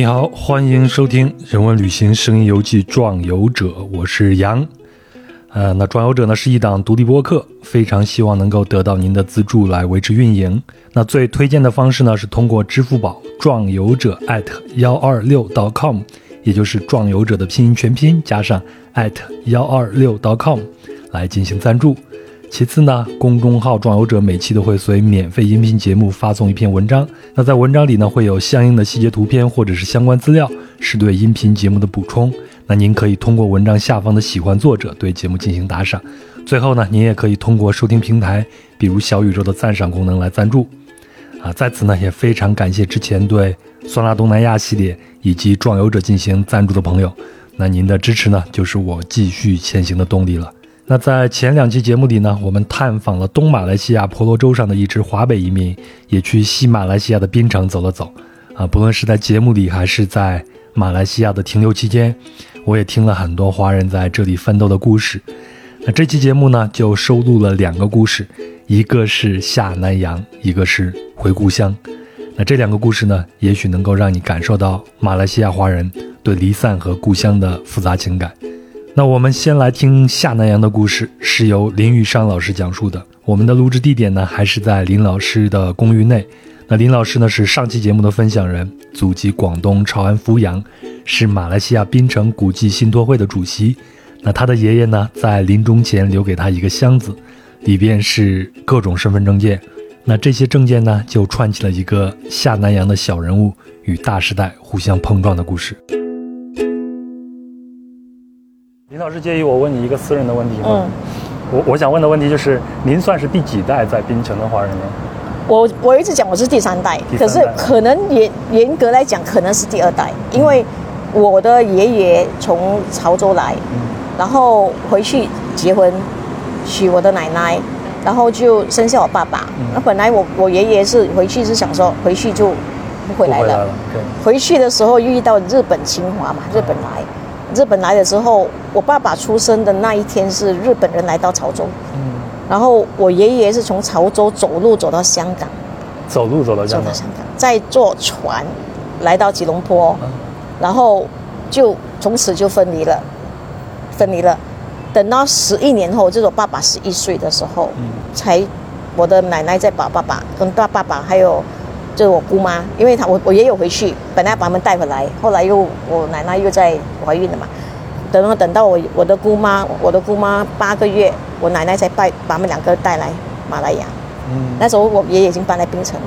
你好，欢迎收听《人文旅行声音游记·壮游者》，我是杨。呃，那《壮游者》呢是一档独立播客，非常希望能够得到您的资助来维持运营。那最推荐的方式呢是通过支付宝“壮游者”@幺二六 .com，也就是“壮游者”的拼音全拼加上幺二六 .com 来进行赞助。其次呢，公众号“壮游者”每期都会随免费音频节目发送一篇文章。那在文章里呢，会有相应的细节图片或者是相关资料，是对音频节目的补充。那您可以通过文章下方的喜欢作者对节目进行打赏。最后呢，您也可以通过收听平台，比如小宇宙的赞赏功能来赞助。啊，在此呢，也非常感谢之前对酸辣东南亚系列以及“壮游者”进行赞助的朋友。那您的支持呢，就是我继续前行的动力了。那在前两期节目里呢，我们探访了东马来西亚婆罗洲上的一支华北移民，也去西马来西亚的槟城走了走。啊，不论是在节目里还是在马来西亚的停留期间，我也听了很多华人在这里奋斗的故事。那这期节目呢，就收录了两个故事，一个是下南洋，一个是回故乡。那这两个故事呢，也许能够让你感受到马来西亚华人对离散和故乡的复杂情感。那我们先来听下南洋的故事，是由林玉商老师讲述的。我们的录制地点呢，还是在林老师的公寓内。那林老师呢，是上期节目的分享人，祖籍广东潮安福阳，是马来西亚槟城古迹信托会的主席。那他的爷爷呢，在临终前留给他一个箱子，里边是各种身份证件。那这些证件呢，就串起了一个下南洋的小人物与大时代互相碰撞的故事。林老师介意我问你一个私人的问题吗？嗯，我我想问的问题就是，您算是第几代在槟城的华人呢？我我一直讲我是第三代，三代。可是可能严严格来讲可能是第二代，因为我的爷爷从潮州来，然后回去结婚，娶我的奶奶，然后就生下我爸爸。那、本来我我爷爷是回去是想说回去就不回来了，回来了，回去的时候遇到日本侵华嘛，日本来，日本来的时候，我爸爸出生的那一天是日本人来到潮州，嗯，然后我爷爷是从潮州走路走到香港，走路走到香港，再坐船来到吉隆坡，嗯。然后就从此就分离了，分离了。等到十一年后，就是我爸爸十一岁的时候，嗯。才我的奶奶再把爸爸跟大爸爸还有就是我姑妈，因为她我我也有回去，本来把他们带回来，后来又我奶奶又在怀孕了嘛，等到等到我我的姑妈我的姑妈八个月，我奶奶才带把他们两个带来马来亚，嗯，那时候我爷爷已经搬来槟城了。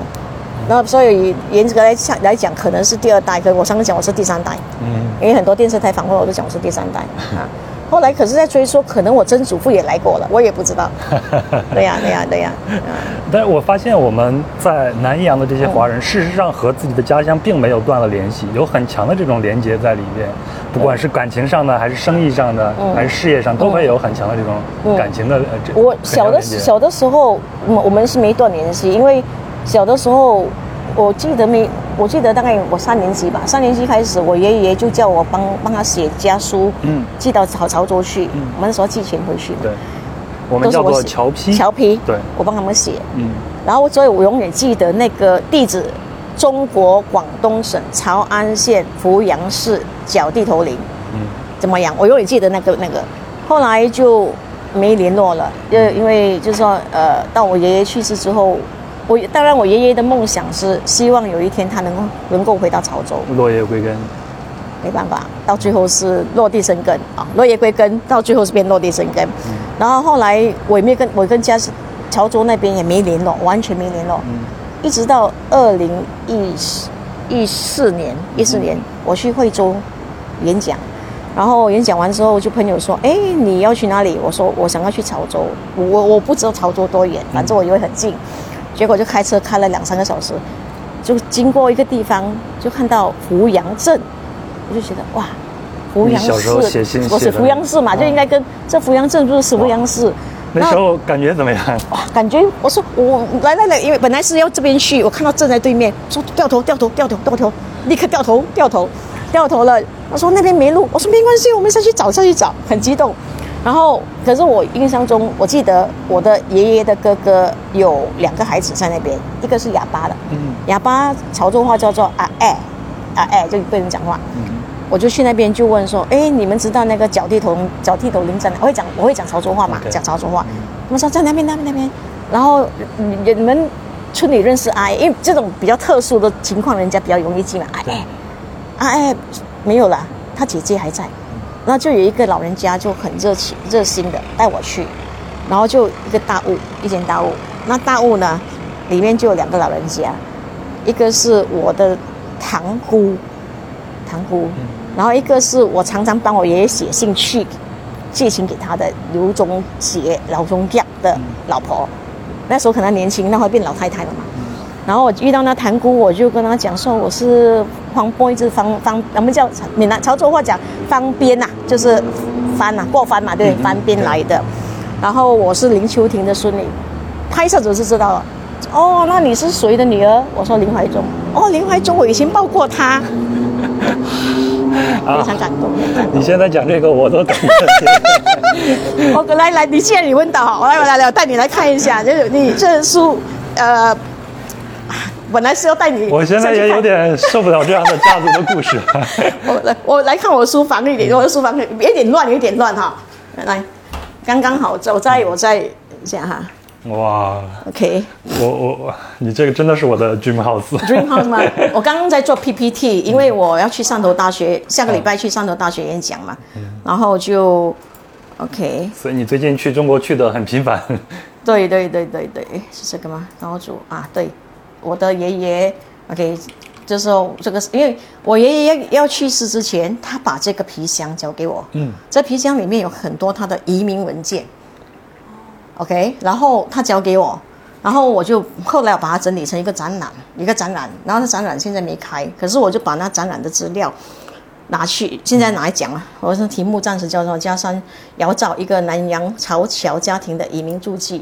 然后，所以严格来讲来讲，可能是第二代。可我上次讲我是第三代，嗯，因为很多电视台访问我都讲我是第三代啊。后来可是，在追说，可能我曾祖父也来过了，我也不知道。对呀，对呀，对呀。啊，但是我发现我们在南洋的这些华人，事实上和自己的家乡并没有断了联系，有很强的这种连接在里面，不管是感情上的，还是生意上的，嗯还是事业上，都会有很强的这种嗯感情的。我小的小的时候，我我们是没断联系，因为小的时候，我记得没，我记得大概我三年级吧，三年级开始，我爷爷就叫我帮帮他写家书，嗯。寄到潮潮州去，嗯。我们那时候寄钱回去。嘛，对，我们叫做侨批，侨批，对，我帮他们写，嗯。然后所以我永远记得那个地址，中国广东省潮安县福阳市角地头林。嗯。怎么样？我永远记得那个那个，后来就没联络了，因为因为就是说，呃，到我爷爷去世之后，我当然我爷爷的梦想是希望有一天他能够能够回到潮州，落叶归根，没办法，到最后是落地生根啊，落叶归根，到最后是变落地生根。然后后来我也没跟我跟家潮州那边也没联络，完全没联络，嗯。一直到二零一一四年一四年我去惠州演讲，然后演讲完之后，就朋友说：“哎，你要去哪里？”我说：“我想要去潮州。我”我我不知道潮州多远，反正我以为很近，结果就开车开了两三个小时，就经过一个地方，就看到福阳镇，我就觉得哇，福阳市，我写的是福阳市嘛，嗯就应该跟这福阳镇不是福阳市。那时候感觉怎么样？哇，感觉我说我来来来，因为本来是要这边去，我看到正在对面，说掉头掉头掉头掉头，立刻掉头掉头掉头了。我说那边没路，我说没关系，我们下去找下去找，很激动。然后，可是我印象中，我记得我的爷爷的哥哥有两个孩子在那边，一个是哑巴的，嗯哑巴潮州话叫做阿哎，啊哎，就被人讲话。我就去那边就问说，哎，你们知道那个脚地头脚地头林在哪？我会讲我会讲潮州话嘛，讲潮州话。他们说在那边那边那边。然后你们村里认识阿哎，因为这种比较特殊的情况，人家比较容易进来。哎，阿哎没有了，他姐姐还在。然后就有一个老人家就很热情热心的带我去，然后就一个大屋，一间大屋。那大屋呢，里面就有两个老人家，一个是我的堂姑，堂姑，然后一个是我常常帮我爷爷写信去借钱给他的刘忠杰老中家的老婆。那时候可能年轻，那会变老太太了嘛。然后我遇到那堂姑，我就跟她讲说我是方波，就是方方，我们叫闽南潮州话讲方边呐，就是翻呐，过翻嘛，对，翻边来的。然后我是林秋婷的孙女。拍摄者是知道了，哦，那你是谁的女儿？我说林怀忠。哦，林怀忠，我以前抱过他，非常感动。你现在讲这个，我都感动。我来来，你既然你问到，我来我来来，我带你来看一下，就是你这书，呃，本来是要带你。我现在也有点受不了这样的家族的故事。我来，我来看我书房一点，我的书房有点乱，有点乱哈。来，刚刚好，我在我在下哈。哇，OK，我我我，你这个真的是我的 dream house。dream house 吗？我刚刚在做 PPT，因为我要去汕头大学，下个礼拜去汕头大学演讲嘛，嗯然后就 OK。所以你最近去中国去的很频繁。对对对对对，是这个吗？高主啊，对，我的爷爷 OK，就是这个，因为我爷爷要要去世之前，他把这个皮箱交给我，嗯，这皮箱里面有很多他的移民文件。OK，然后他交给我，然后我就后来我把它整理成一个展览，一个展览，然后那展览现在没开，可是我就把那展览的资料拿去，现在拿来讲了。我的题目暂时叫做《加山遥照一个南洋潮侨家庭的移民注记》，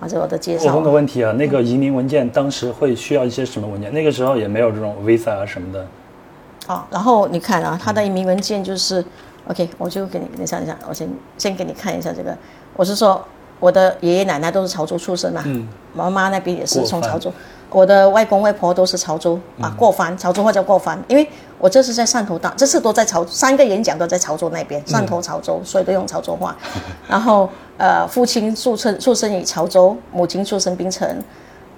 啊，这我的介绍。我问个问题啊，那个移民文件当时会需要一些什么文件？那个时候也没有这种 Visa 啊什么的。好，然后你看啊，他的移民文件就是 OK，我就给你，你想一下，我先先给你看一下这个，我是说。我的爷爷奶奶都是潮州出生嘛，妈妈那边也是从潮州，我的外公外婆都是潮州啊，过番，潮州话叫过番，因为我这是在汕头大，这次都在潮，三个演讲都在潮州那边，汕头潮州，所以都用潮州话。然后呃，父亲出生出生于潮州，母亲出生槟城，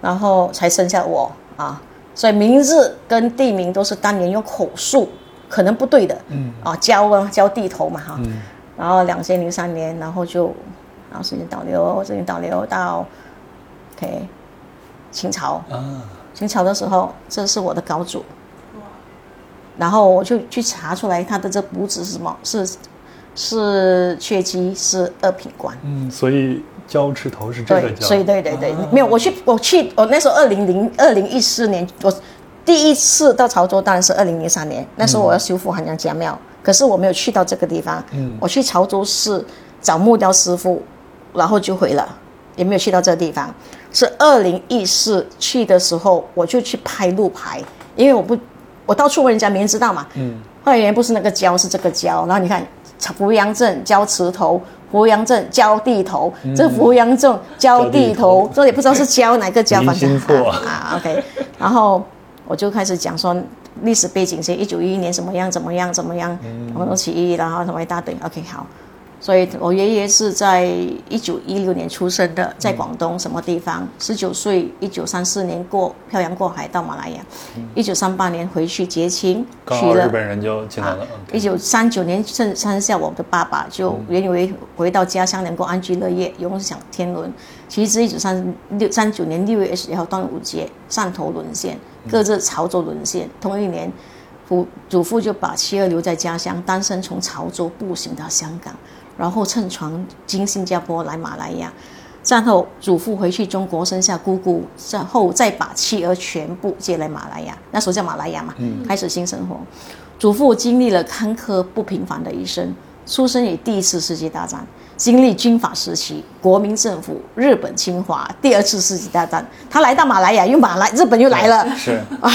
然后才生下我啊，所以名字跟地名都是当年用口述，可能不对的，嗯啊，交啊交地头嘛哈，然后两千零三年，然后就。然后时间倒流，时间倒流到，OK，清朝。啊。清朝的时候，这是我的高祖。然后我就去查出来，他的这补子是什么？是是血姬，是二品官。嗯，所以交赤头是这个交。所以对对对，没有我去我去我那时候二零零二零一四年，我第一次到潮州当然是二零零三年，那时候我要修复汉江家庙，可是我没有去到这个地方。嗯。我去潮州市找木雕师傅。然后就回了，也没有去到这个地方。是二零一四去的时候，我就去拍路牌，因为我不，我到处问人家，没人知道嘛。嗯。后来原来不是那个胶，是这个胶。然后你看，福阳镇交池头，扶阳镇交地头，这扶阳镇交地头，这里不知道是交哪个交，反正啊。OK。然后我就开始讲说历史背景，是一九一一年怎么样怎么样怎么样，然后起义，然后什么一大堆。OK，好。所以，我爷爷是在一九一六年出生的，在广东什么地方？十九岁，一九三四年过漂洋过海到马来亚，一九三八年回去结亲，去了日本人就进来了。一九三九年生生下我的爸爸，就原以为回到家乡能够安居乐业，永享天伦。其实一九三六三九年六月二十一号端午节，汕头沦陷，各自潮州沦陷。同一年，父祖父就把妻儿留在家乡，单身从潮州步行到香港。然后乘船经新加坡来马来亚，战后祖父回去中国生下姑姑，战后再把妻儿全部接来马来亚，那时候叫马来亚嘛，开始新生活。祖父经历了坎坷不平凡的一生，出生于第一次世界大战，经历军阀时期、国民政府、日本侵华、第二次世界大战，他来到马来亚，又马来日本又来了，是 啊，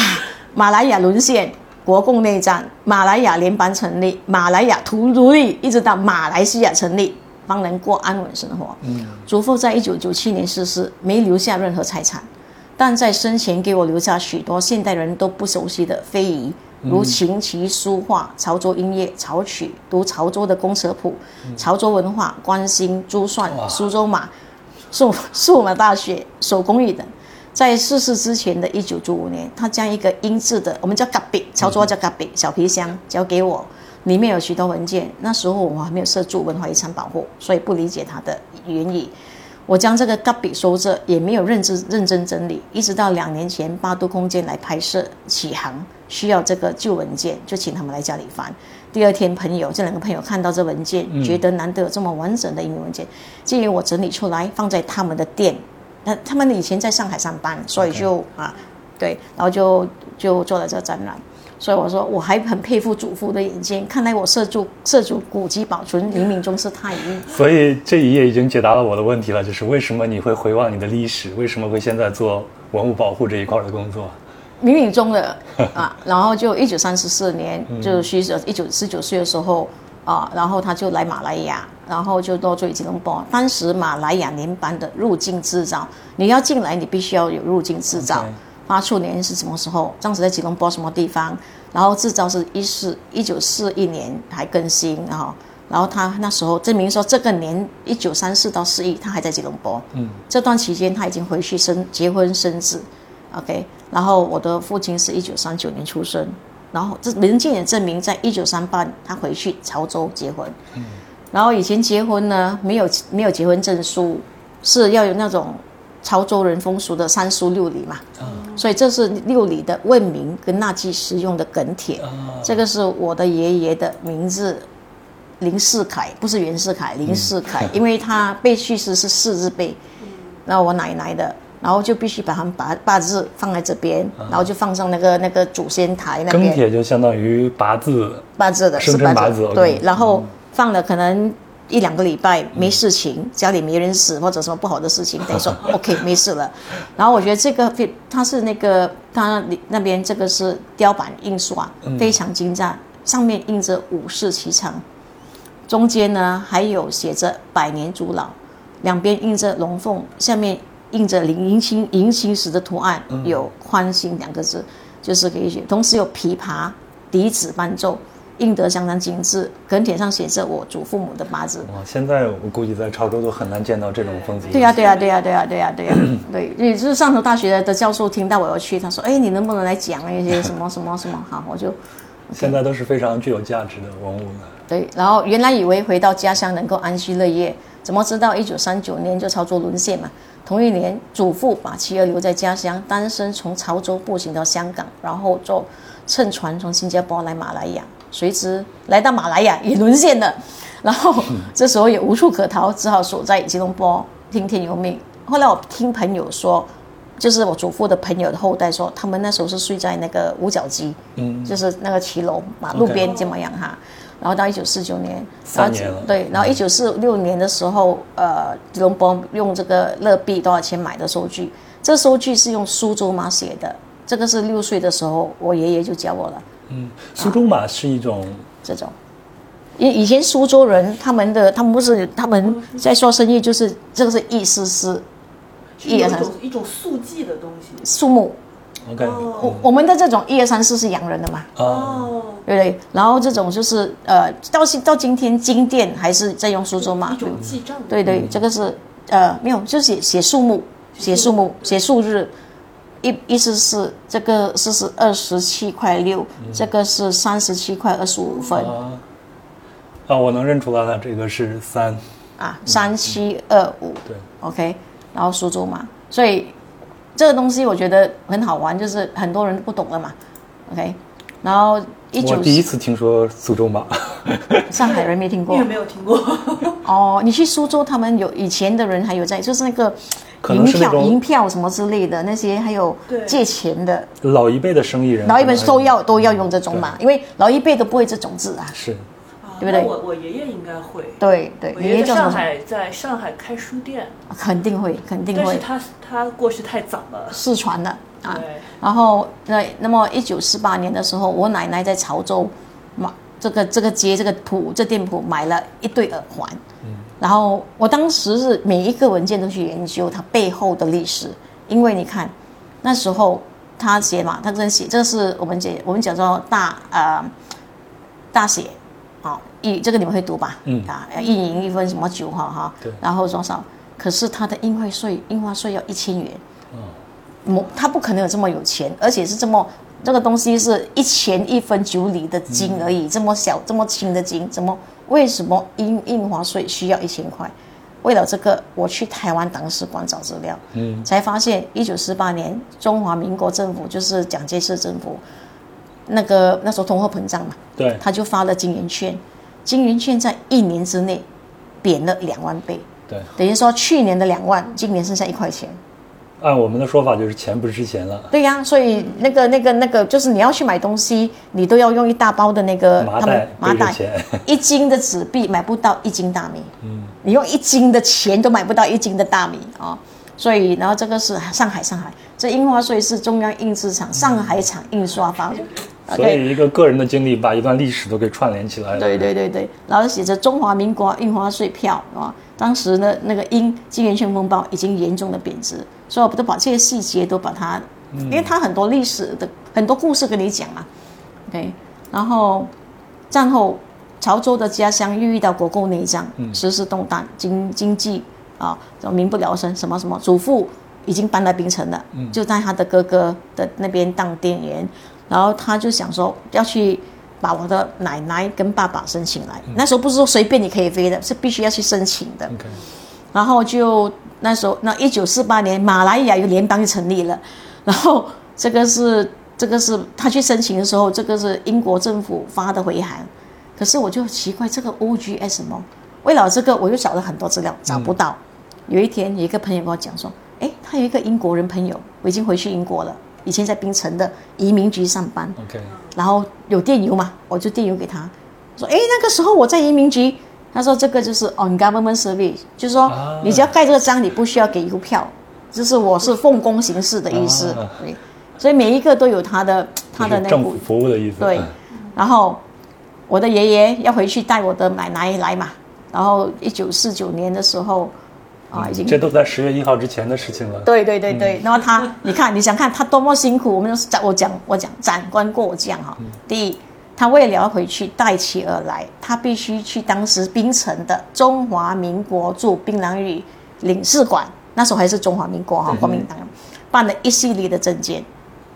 马来亚沦陷。国共内战，马来亚联邦成立，马来亚图独立，一直到马来西亚成立，方能过安稳生活。嗯，祖父在一九九七年逝世，没留下任何财产，但在生前给我留下许多现代人都不熟悉的非遗、如琴棋书画、潮州音乐、潮曲，读潮州的公车谱、潮州文化、关心珠算、苏州马、数数码大学、手工艺等。在逝世之前的一九九五年，他将一个英制的，我们叫嘎比，潮州话叫嘎比小皮箱交给我，里面有许多文件。那时候我还没有涉足文化遗产保护，所以不理解它的原意。我将这个嘎比收着，也没有认真认真整理，一直到两年前八度空间来拍摄启航，需要这个旧文件，就请他们来家里翻。第二天，朋友这两个朋友看到这文件，觉得难得有这么完整的英文文件，建议我整理出来放在他们的店。那他们以前在上海上班，所以就啊，对，然后就就做了这个展览。所以我说我还很佩服祖父的眼睛，看来我涉足涉足古籍保存冥冥中是太医。所以这一页已经解答了我的问题了，就是为什么你会回望你的历史，为什么会现在做文物保护这一块的工作？冥冥中的 啊，然后就一九三十四年，就徐者一九十九岁的时候啊，然后他就来马来亚，然后就到做吉隆坡。当时马来亚联邦的入境制造，你要进来，你必须要有入境制造。发出年是什么时候？当时在吉隆坡什么地方？然后制造是一四一九四一年还更新，然后然后他那时候证明说这个年一九三四到四一他还在吉隆坡，嗯，这段期间他已经回去生结婚生子，OK，然后我的父亲是一九三九年出生，然后这文件也证明在一九三八他回去潮州结婚，嗯，然后以前结婚呢没有没有结婚证书，是要有那种。潮州人风俗的三书六礼嘛，所以这是六礼的问名跟纳祭时用的梗帖。这个是我的爷爷的名字林世凯，不是袁世凯，林世凯，因为他被去世是四字辈。那我奶奶的，然后就必须把他们八八字放在这边，然后就放上那个那个祖先台那边。庚帖就相当于八字，八字的生辰八字。对，然后放了可能。一两个礼拜没事情，家里没人死或者什么不好的事情，等于说 OK 没事了。然后我觉得这个非它是那个它那边这个是雕版印刷，非常精湛，上面印着五世其长，中间呢还有写着百年祖老，两边印着龙凤，下面印着迎亲迎亲时的图案，有欢欣两个字，就是可以写，同时有琵琶笛子伴奏。印得相当精致，梗帖上写着我祖父母的八字。哇，现在我估计在潮州都很难见到这种风景。对呀，对呀，对呀，对呀，对呀，对呀，对。也就是上头大学的教授听到我要去，他说：“哎，你能不能来讲一些什么什么什么？”好，我就。现在都是非常具有价值的文物了。对，然后原来以为回到家乡能够安居乐业，怎么知道一九三九年就潮州沦陷嘛？同一年，祖父把妻儿留在家乡，单身从潮州步行到香港，然后坐乘船从新加坡来马来亚。随之来到马来亚也沦陷了，然后这时候也无处可逃，只好守在吉隆坡听天由命。后来我听朋友说，就是我祖父的朋友的后代说，他们那时候是睡在那个五角鸡，嗯，就是那个骑楼马路边这么样哈。然后到一九四九年，三年了，对，然后一九四六年的时候，呃，吉隆坡用这个乐币多少钱买的收据？这收据是用苏州码写的，这个是六岁的时候我爷爷就教我了。嗯，苏州码是一种这种，以以前苏州人他们的他们不是他们在做生意，就是这个是一丝丝，一二三一种速记的东西，树木。OK，我我们的这种一二三四是洋人的嘛？哦，对不对？然后这种就是呃，到现到今天金店还是在用苏州码，一种记账。对对，这个是呃没有，就写写数目，写数目，写数日。意意思是这个是是二十七块六，这个是三十七块二十五分。啊，我能认出来了，这个是三。啊，三七二五。对，OK，然后苏州嘛，所以这个东西我觉得很好玩，就是很多人不懂了嘛。OK，然后一九。我第一次听说苏州马。上海人没听过。你有没有听过？哦，你去苏州，他们有以前的人还有在，就是那个。银票、银票什么之类的那些，还有借钱的。老一辈的生意人，老一辈都要都要用这种嘛，因为老一辈都不会这种字啊。是，对不对？我我爷爷应该会。对对，爷爷在上海，在上海开书店。肯定会，肯定会。但是他他过世太早了，失传了啊。然后那那么一九四八年的时候，我奶奶在潮州买这个这个街这个铺这店铺买了一对耳环。然后我当时是每一个文件都去研究它背后的历史，因为你看，那时候他写嘛，他这写，这个是我们写，我们讲做大呃大写，啊，一这个你们会读吧？嗯。啊，一银一分什么九哈哈。对，然后多少？可是他的印花税，印花税要一千元，哦某他不可能有这么有钱，而且是这么这个东西是一钱一分九厘的金而已，这么小这么轻的金，怎么为什么印印花税需要一千块？为了这个，我去台湾党史馆找资料，嗯，才发现一九四八年中华民国政府就是蒋介石政府，那个那时候通货膨胀嘛，对，他就发了金圆券，金圆券在一年之内贬了两万倍，对，等于说去年的两万，今年剩下一块钱。按我们的说法就是钱不值钱了，对呀、所以那个、那个、那个，就是你要去买东西，你都要用一大包的那个麻袋麻袋，一斤的纸币买不到一斤大米，嗯，你用一斤的钱都买不到一斤的大米啊、所以，然后这个是上海，上海这印花税是中央印制厂上海厂印刷方所以一个个人的经历把一段历史都给串联起来了，对对对。对，然后写着中华民国印花税票啊，当时呢那个因金圆券风暴已经严重的贬值，所以我都把这些细节都把它，因为它很多历史的很多故事跟你讲嘛，OK，然后战后潮州的家乡又遇到国共内战，时事动荡，经经济啊，就民不聊生，什么什么，祖父已经搬来槟城了，就在他的哥哥的那边当店员，然后他就想说要去把我的奶奶跟爸爸申请来，那时候不是说随便你可以飞的，是必须要去申请的。然后就那时候，那一九四八年，马来亚有联邦就成立了，然后这个是这个是他去申请的时候，这个是英国政府发的回函，可是我就奇怪这个 OGS 什么，为了这个我又找了很多资料，找不到。有一天有一个朋友跟我讲说，诶，他有一个英国人朋友，我已经回去英国了，以前在槟城的移民局上班，OK，然后有电邮嘛，我就电邮给他，说，诶，那个时候我在移民局，他说这个就是 on government service，就是说啊你只要盖这个章，你不需要给邮票，就是我是奉公行事的意思，啊。对，所以每一个都有他的他的那政府服务的意思，对，然后我的爷爷要回去带我的奶奶来嘛，然后一九四九年的时候啊，已经这都在十月一号之前的事情了，对对对对，然后他，你看，你想看他多么辛苦。我们就是我讲我讲斩官过将哈。第一，他为了要回去带旗而来，他必须去当时槟城的中华民国驻槟榔屿领事馆，那时候还是中华民国哈，国民党办了一系列的证件，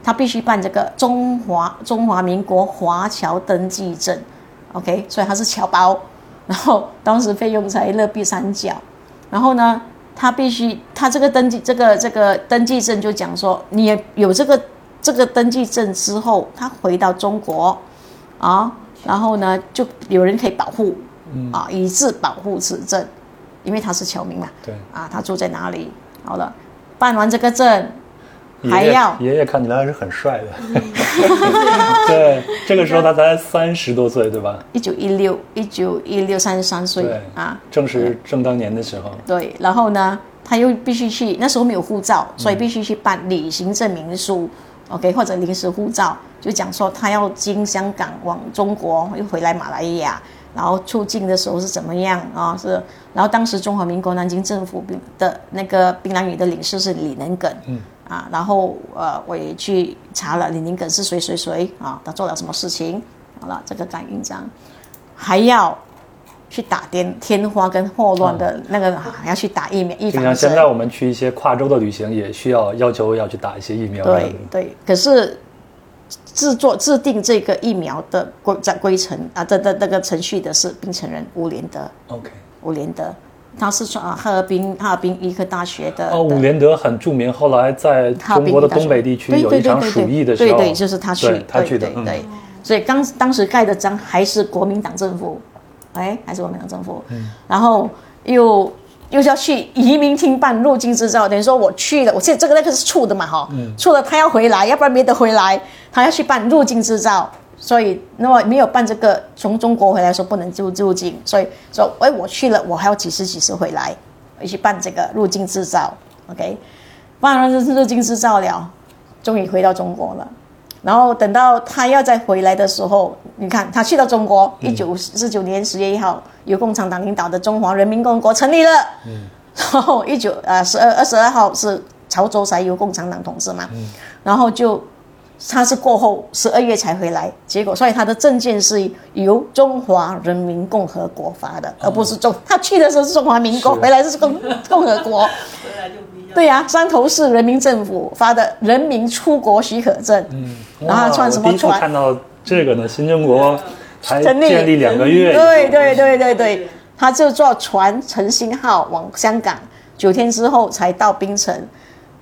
他必须办这个中华中华民国华侨登记证，OK，所以他是侨胞，然后当时费用才勒币三角。然后呢，他必须他这个登记这个这个登记证就讲说，你有这个这个登记证之后，他回到中国啊，然后呢就有人可以保护啊，以致保护此证，因为他是侨民嘛，对，啊，他住在哪里？好了，办完这个证，还爷爷要。爷爷看起来还是很帅的，对，这个时候他才三十多岁，对吧？一九一六一九一六三十三岁对啊，正是正当年的时候，对，然后呢，他又必须去，那时候没有护照，所以必须去办旅行证明书、o k 或者临时护照，就讲说他要经香港往中国，又回来马来亚，然后出境的时候是怎么样啊？是，然后当时中华民国南京政府的那个槟榔屿的领事是李能耿，嗯，啊，然后呃，我也去查了李宁耿是谁谁谁啊，他做了什么事情，好了，这个感应章，还要。去打天天花跟霍乱的那个，还要去打疫苗预就防针。像现在我们去一些跨州的旅行，也需要要求要去打一些疫苗。对对，可是制作制定这个疫苗的规在规程啊这这这个程序的是槟城人吴连德，，OK。吴连德，他是从啊哈尔滨哈尔滨医科大学的。哦，伍连德很著名，后来在中国的东北地区对有一场鼠疫的时候，对对，就是他去，他去的，嗯。对。所以当当时盖的章还是国民党政府，哎，还是国民党政府，嗯。然后又又要去移民厅办入境执照，等于说我去了，我现在这个那个是处的嘛哈，嗯。处了他要回来，要不然没得回来，他要去办入境执照。所以，那么没有办这个，从中国回来说不能入入境，所以说，哎，我去了，我还要几时几时回来，我去办这个入境制造，OK，办完入入境制造了，终于回到中国了。然后等到他要再回来的时候，你看他去到中国，一九四九年十月一号，由共产党领导的中华人民共和国成立了。然后一九呃十二二十二号是潮州才由共产党统治嘛，然后就他是过后十二月才回来，结果所以他的证件是由中华人民共和国发的，而不是中他去的时候是中华民国，回来是共共和国。回来就不一样。对呀、山头市人民政府发的人民出国许可证，嗯，然后穿什么船看到这个呢，新中国才建立两个月，对对对对对，他就坐船诚心号往香港，九天之后才到槟城。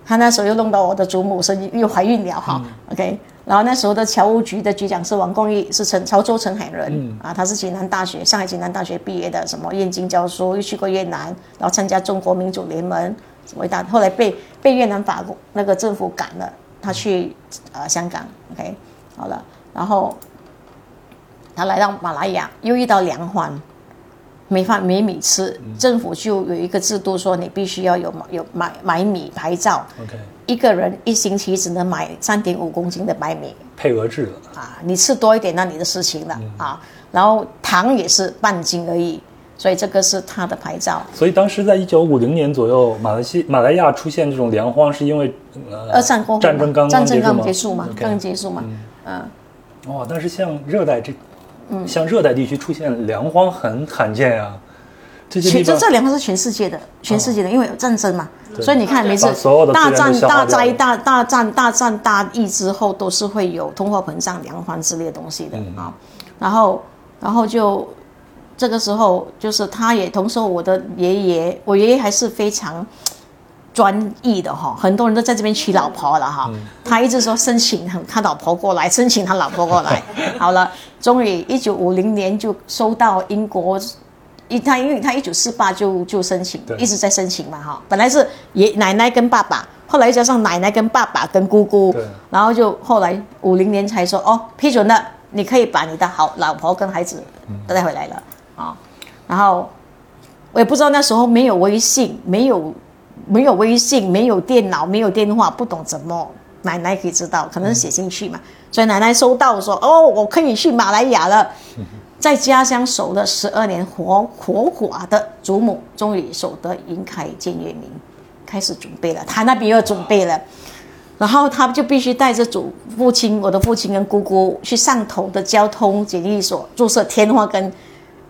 他那时候又弄到我的祖母生又怀孕了哈、o k 然后那时候的侨务局的局长是王光义，是陈潮州陈海人、啊，他是济南大学上海济南大学毕业的，什么燕京教书，又去过越南，然后参加中国民主联盟，伟大，后来被被越南法国那个政府赶了，他去呃香港，OK，好了，然后他来到马来亚，又遇到粮荒，没饭没米吃，政府就有一个制度说你必须要有有买买米牌照，，OK，一个人一星期只能买三点五公斤的白米。配额制了，啊，你吃多一点那你的事情了、啊，然后糖也是半斤而已，所以这个是他的牌照。所以当时在一九五零年左右，马来西马来亚出现这种粮荒，是因为呃二战过后，战争刚战争刚刚结结束嘛刚刚结束嘛，嗯，哦，但是像热带这，像热带地区出现粮荒很罕见呀、这些这这两个是全世界的，全世界的，因为有战争嘛，所以你看每次大战、大灾、大大战、大战、大疫之后，都是会有通货膨胀、粮荒之类的东西的啊。然后，然后就这个时候，就是他也同时，我的爷爷，我爷爷还是非常。专一的哈，很多人都在这边娶老婆了哈。他一直说申请他老婆过来，申请他老婆过来。好了，终于一九五零年就收到英国一他因为他一九四八就就申请，一直在申请嘛哈。本来是爷奶奶跟爸爸，后来加上奶奶跟爸爸跟姑姑，然后就后来五零年才说哦批准了，你可以把你的好老婆跟孩子都带回来了啊。然后我也不知道那时候没有微信，没有没有微信，没有电脑，没有电话，不懂怎么奶奶可以知道，可能是写信去嘛。所以奶奶收到说哦，我可以去马来亚了。在家乡守了十二年活活寡的祖母，终于守得云开见月明，开始准备了。他那边又准备了，然后他就必须带着祖父亲、我的父亲跟姑姑去汕头的交通检疫所注射天花跟。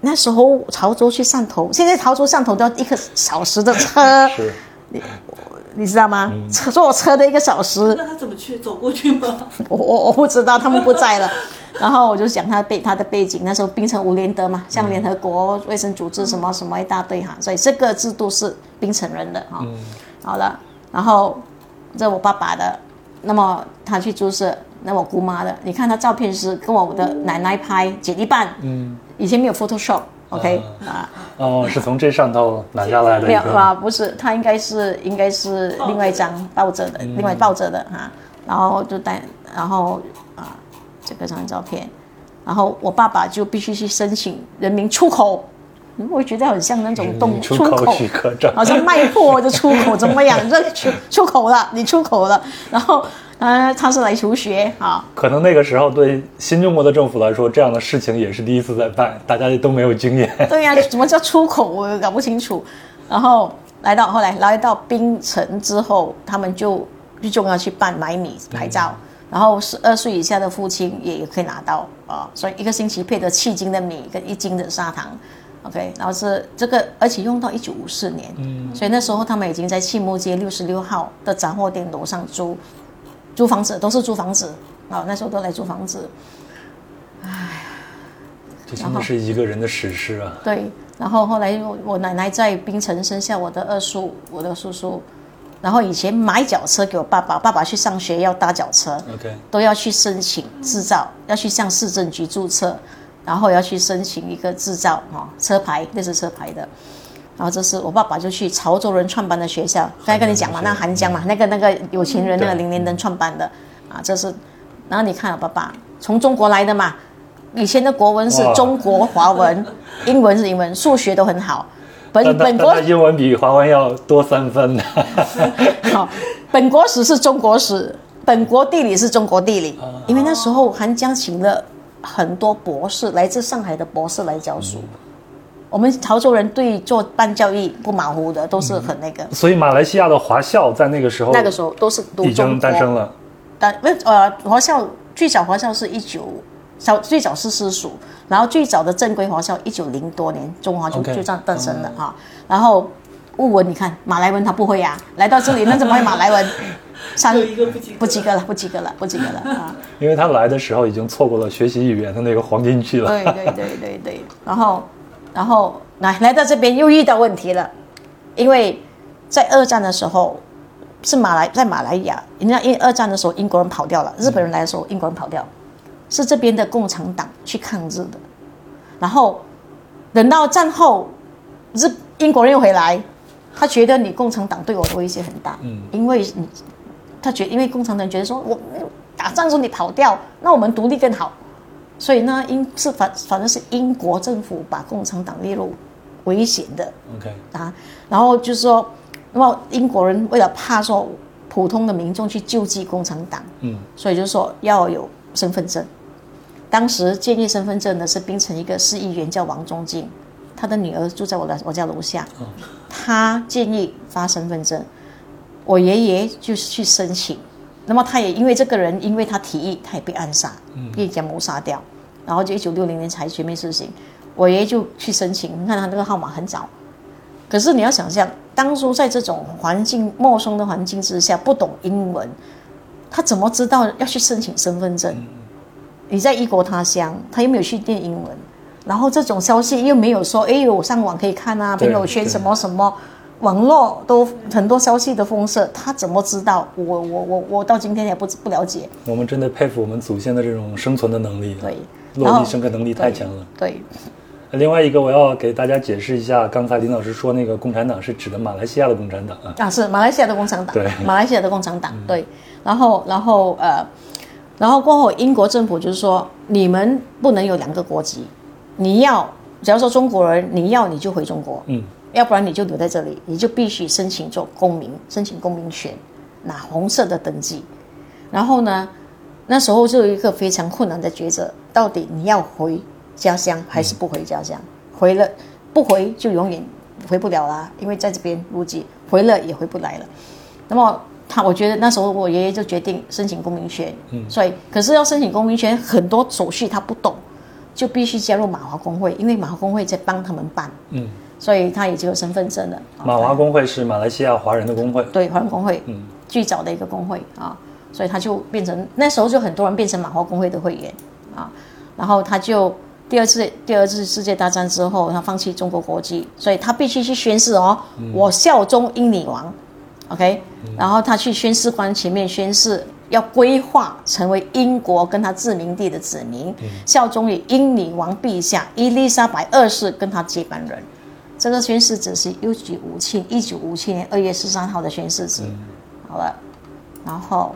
那时候潮州去汕头，现在潮州汕头都要一个小时的车，是你你知道吗？车坐车的一个小时，那他怎么去走过去吗？我我我不知道，他们不在了。然后我就讲他背他的背景，那时候槟城无联德嘛，像联合国卫生组织什么什么一大堆哈，所以这个制度是槟城人的哈。好了，然后这我爸爸的，那么他去注射，那我姑妈的，你看他照片是跟我的奶奶拍姐弟半，嗯，以前没有 Photoshop，OK 啊。哦，是从这上头拿下来的没有，啊，不是，他应该是应该是另外一张抱着的，另外抱着的哈，然后就带，然后啊这个张照片，然后我爸爸就必须去申请人民出口，嗯我觉得很像那种动出口许可证。好像卖货的出口怎么样？这出出口了，你出口了，然后呃他是来求学啊，可能那个时候对新中国的政府来说，这样的事情也是第一次在办，大家都没有经验。对呀、什么叫出口？我搞不清楚。然后来到后来来到槟城之后，他们就最重要去办买米牌照，然后十二岁以下的父亲也可以拿到啊、所以一个星期配得七斤的米跟一斤的砂糖。OK，然后是这个，而且用到一九五四年，嗯，所以那时候他们已经在庆木街六十六号的杂货店楼上租租房子，都是租房子啊、那时候都来租房子，这真的是一个人的史诗啊！对，然后后来我我奶奶在槟城生下我的二叔，我的叔叔，然后以前买脚车给我爸爸，爸爸去上学要搭脚车，OK，都要去申请制造，要去向市政局注册，然后要去申请一个制造哈、哦、车牌，那是车牌的。然后这是我爸爸就去潮州人创办的学校，刚才跟你讲嘛，那韩江嘛，那个那个有钱人那个对林连登创办的啊，这是，然后你看我，爸爸从中国来的嘛，以前的国文是中国华文，英文是英文，数学都很好，本但本国英文比华文要多三分。呢。好，本国史是中国史，本国地理是中国地理，啊。因为那时候韩江请了很多博士，来自上海的博士来教书。我们潮州人对做办教育不马虎的，都是很那个。所以马来西亚的华校在那个时候那个时候都是读已经诞生了。但不呃，华校最早华校是一九，小最早是私塾，然后最早的正规华校一九零多年中华就就这样诞生了哈。然后物文你看马来文他不会呀、来到这里那怎么会马来文？三有一个不及格不及格了，不及格了，不及格了啊！因为他来的时候已经错过了学习语言的那个黄金期了。对对对对对，然后然后来来到这边又遇到问题了，因为在二战的时候是马来在马来亚，人家因为二战的时候英国人跑掉了，日本人来的时候英国人跑掉，是这边的共产党去抗日的，然后等到战后日英国人又回来，他觉得你共产党对我的威胁很大，嗯。因为你他觉因为共产党觉得说我打仗的时候你跑掉，那我们独立更好。所以呢，英是反反正是英国政府把共产党列入危险的。OK，啊，然后就是说，那么英国人为了怕说普通的民众去救济共产党，嗯。所以就说要有身份证。当时建议身份证的是槟城一个市议员叫王忠进，他的女儿住在我的我家楼下，他建议发身份证，我爷爷就是去申请，那么他也因为这个人，因为他提议，他也被暗杀，被人家谋杀掉，然后就一九六零年才全面实行，我爷爷就去申请，你看他那个号码很早，可是你要想象，当初在这种环境陌生的环境之下，不懂英文，他怎么知道要去申请身份证？你在异国他乡，他又没有去念英文，然后这种消息又没有说，哎呦，我上网可以看啊，朋友圈什么什么，网络都很多消息的丰盛，他怎么知道？我我我我到今天也不不了解。我们真的佩服我们祖先的这种生存的能力，对，落地生根能力太强了。对，另外一个，我要给大家解释一下，刚才林老师说那个共产党是指的马来西亚的共产党啊。啊，是马来西亚的共产党，对马来西亚的共产党，对，然后然后呃，然后过后英国政府就是说，你们不能有两个国籍，你要假如说中国人，你要你就回中国，嗯，要不然你就留在这里，你就必须申请做公民，申请公民权，拿红色的登记，然后呢，那时候就有一个非常困难的抉择，到底你要回家乡还是不回家乡？回了不回就永远回不了啦，因为在这边估计回了也回不来了。那么他，我觉得那时候我爷爷就决定申请公民权，嗯，所以可是要申请公民权，很多手续他不懂，就必须加入马华工会，因为马华工会在帮他们办，嗯，所以他已经有身份证了。马华工会是马来西亚华人的工会。对华人工会，嗯，最早的一个工会啊，所以他就变成那时候就很多人变成马华工会的会员啊，然后他就第二次第二次世界大战之后，他放弃中国国籍，所以他必须去宣誓哦，我效忠英女王，OK，、然后他去宣誓官前面宣誓。要规划成为英国跟他殖民地的子民，效忠于英女王陛下伊丽莎白二世跟他接班人。这个宣誓纸是一九五七一九五七年二月十三号的宣誓纸。好了，然后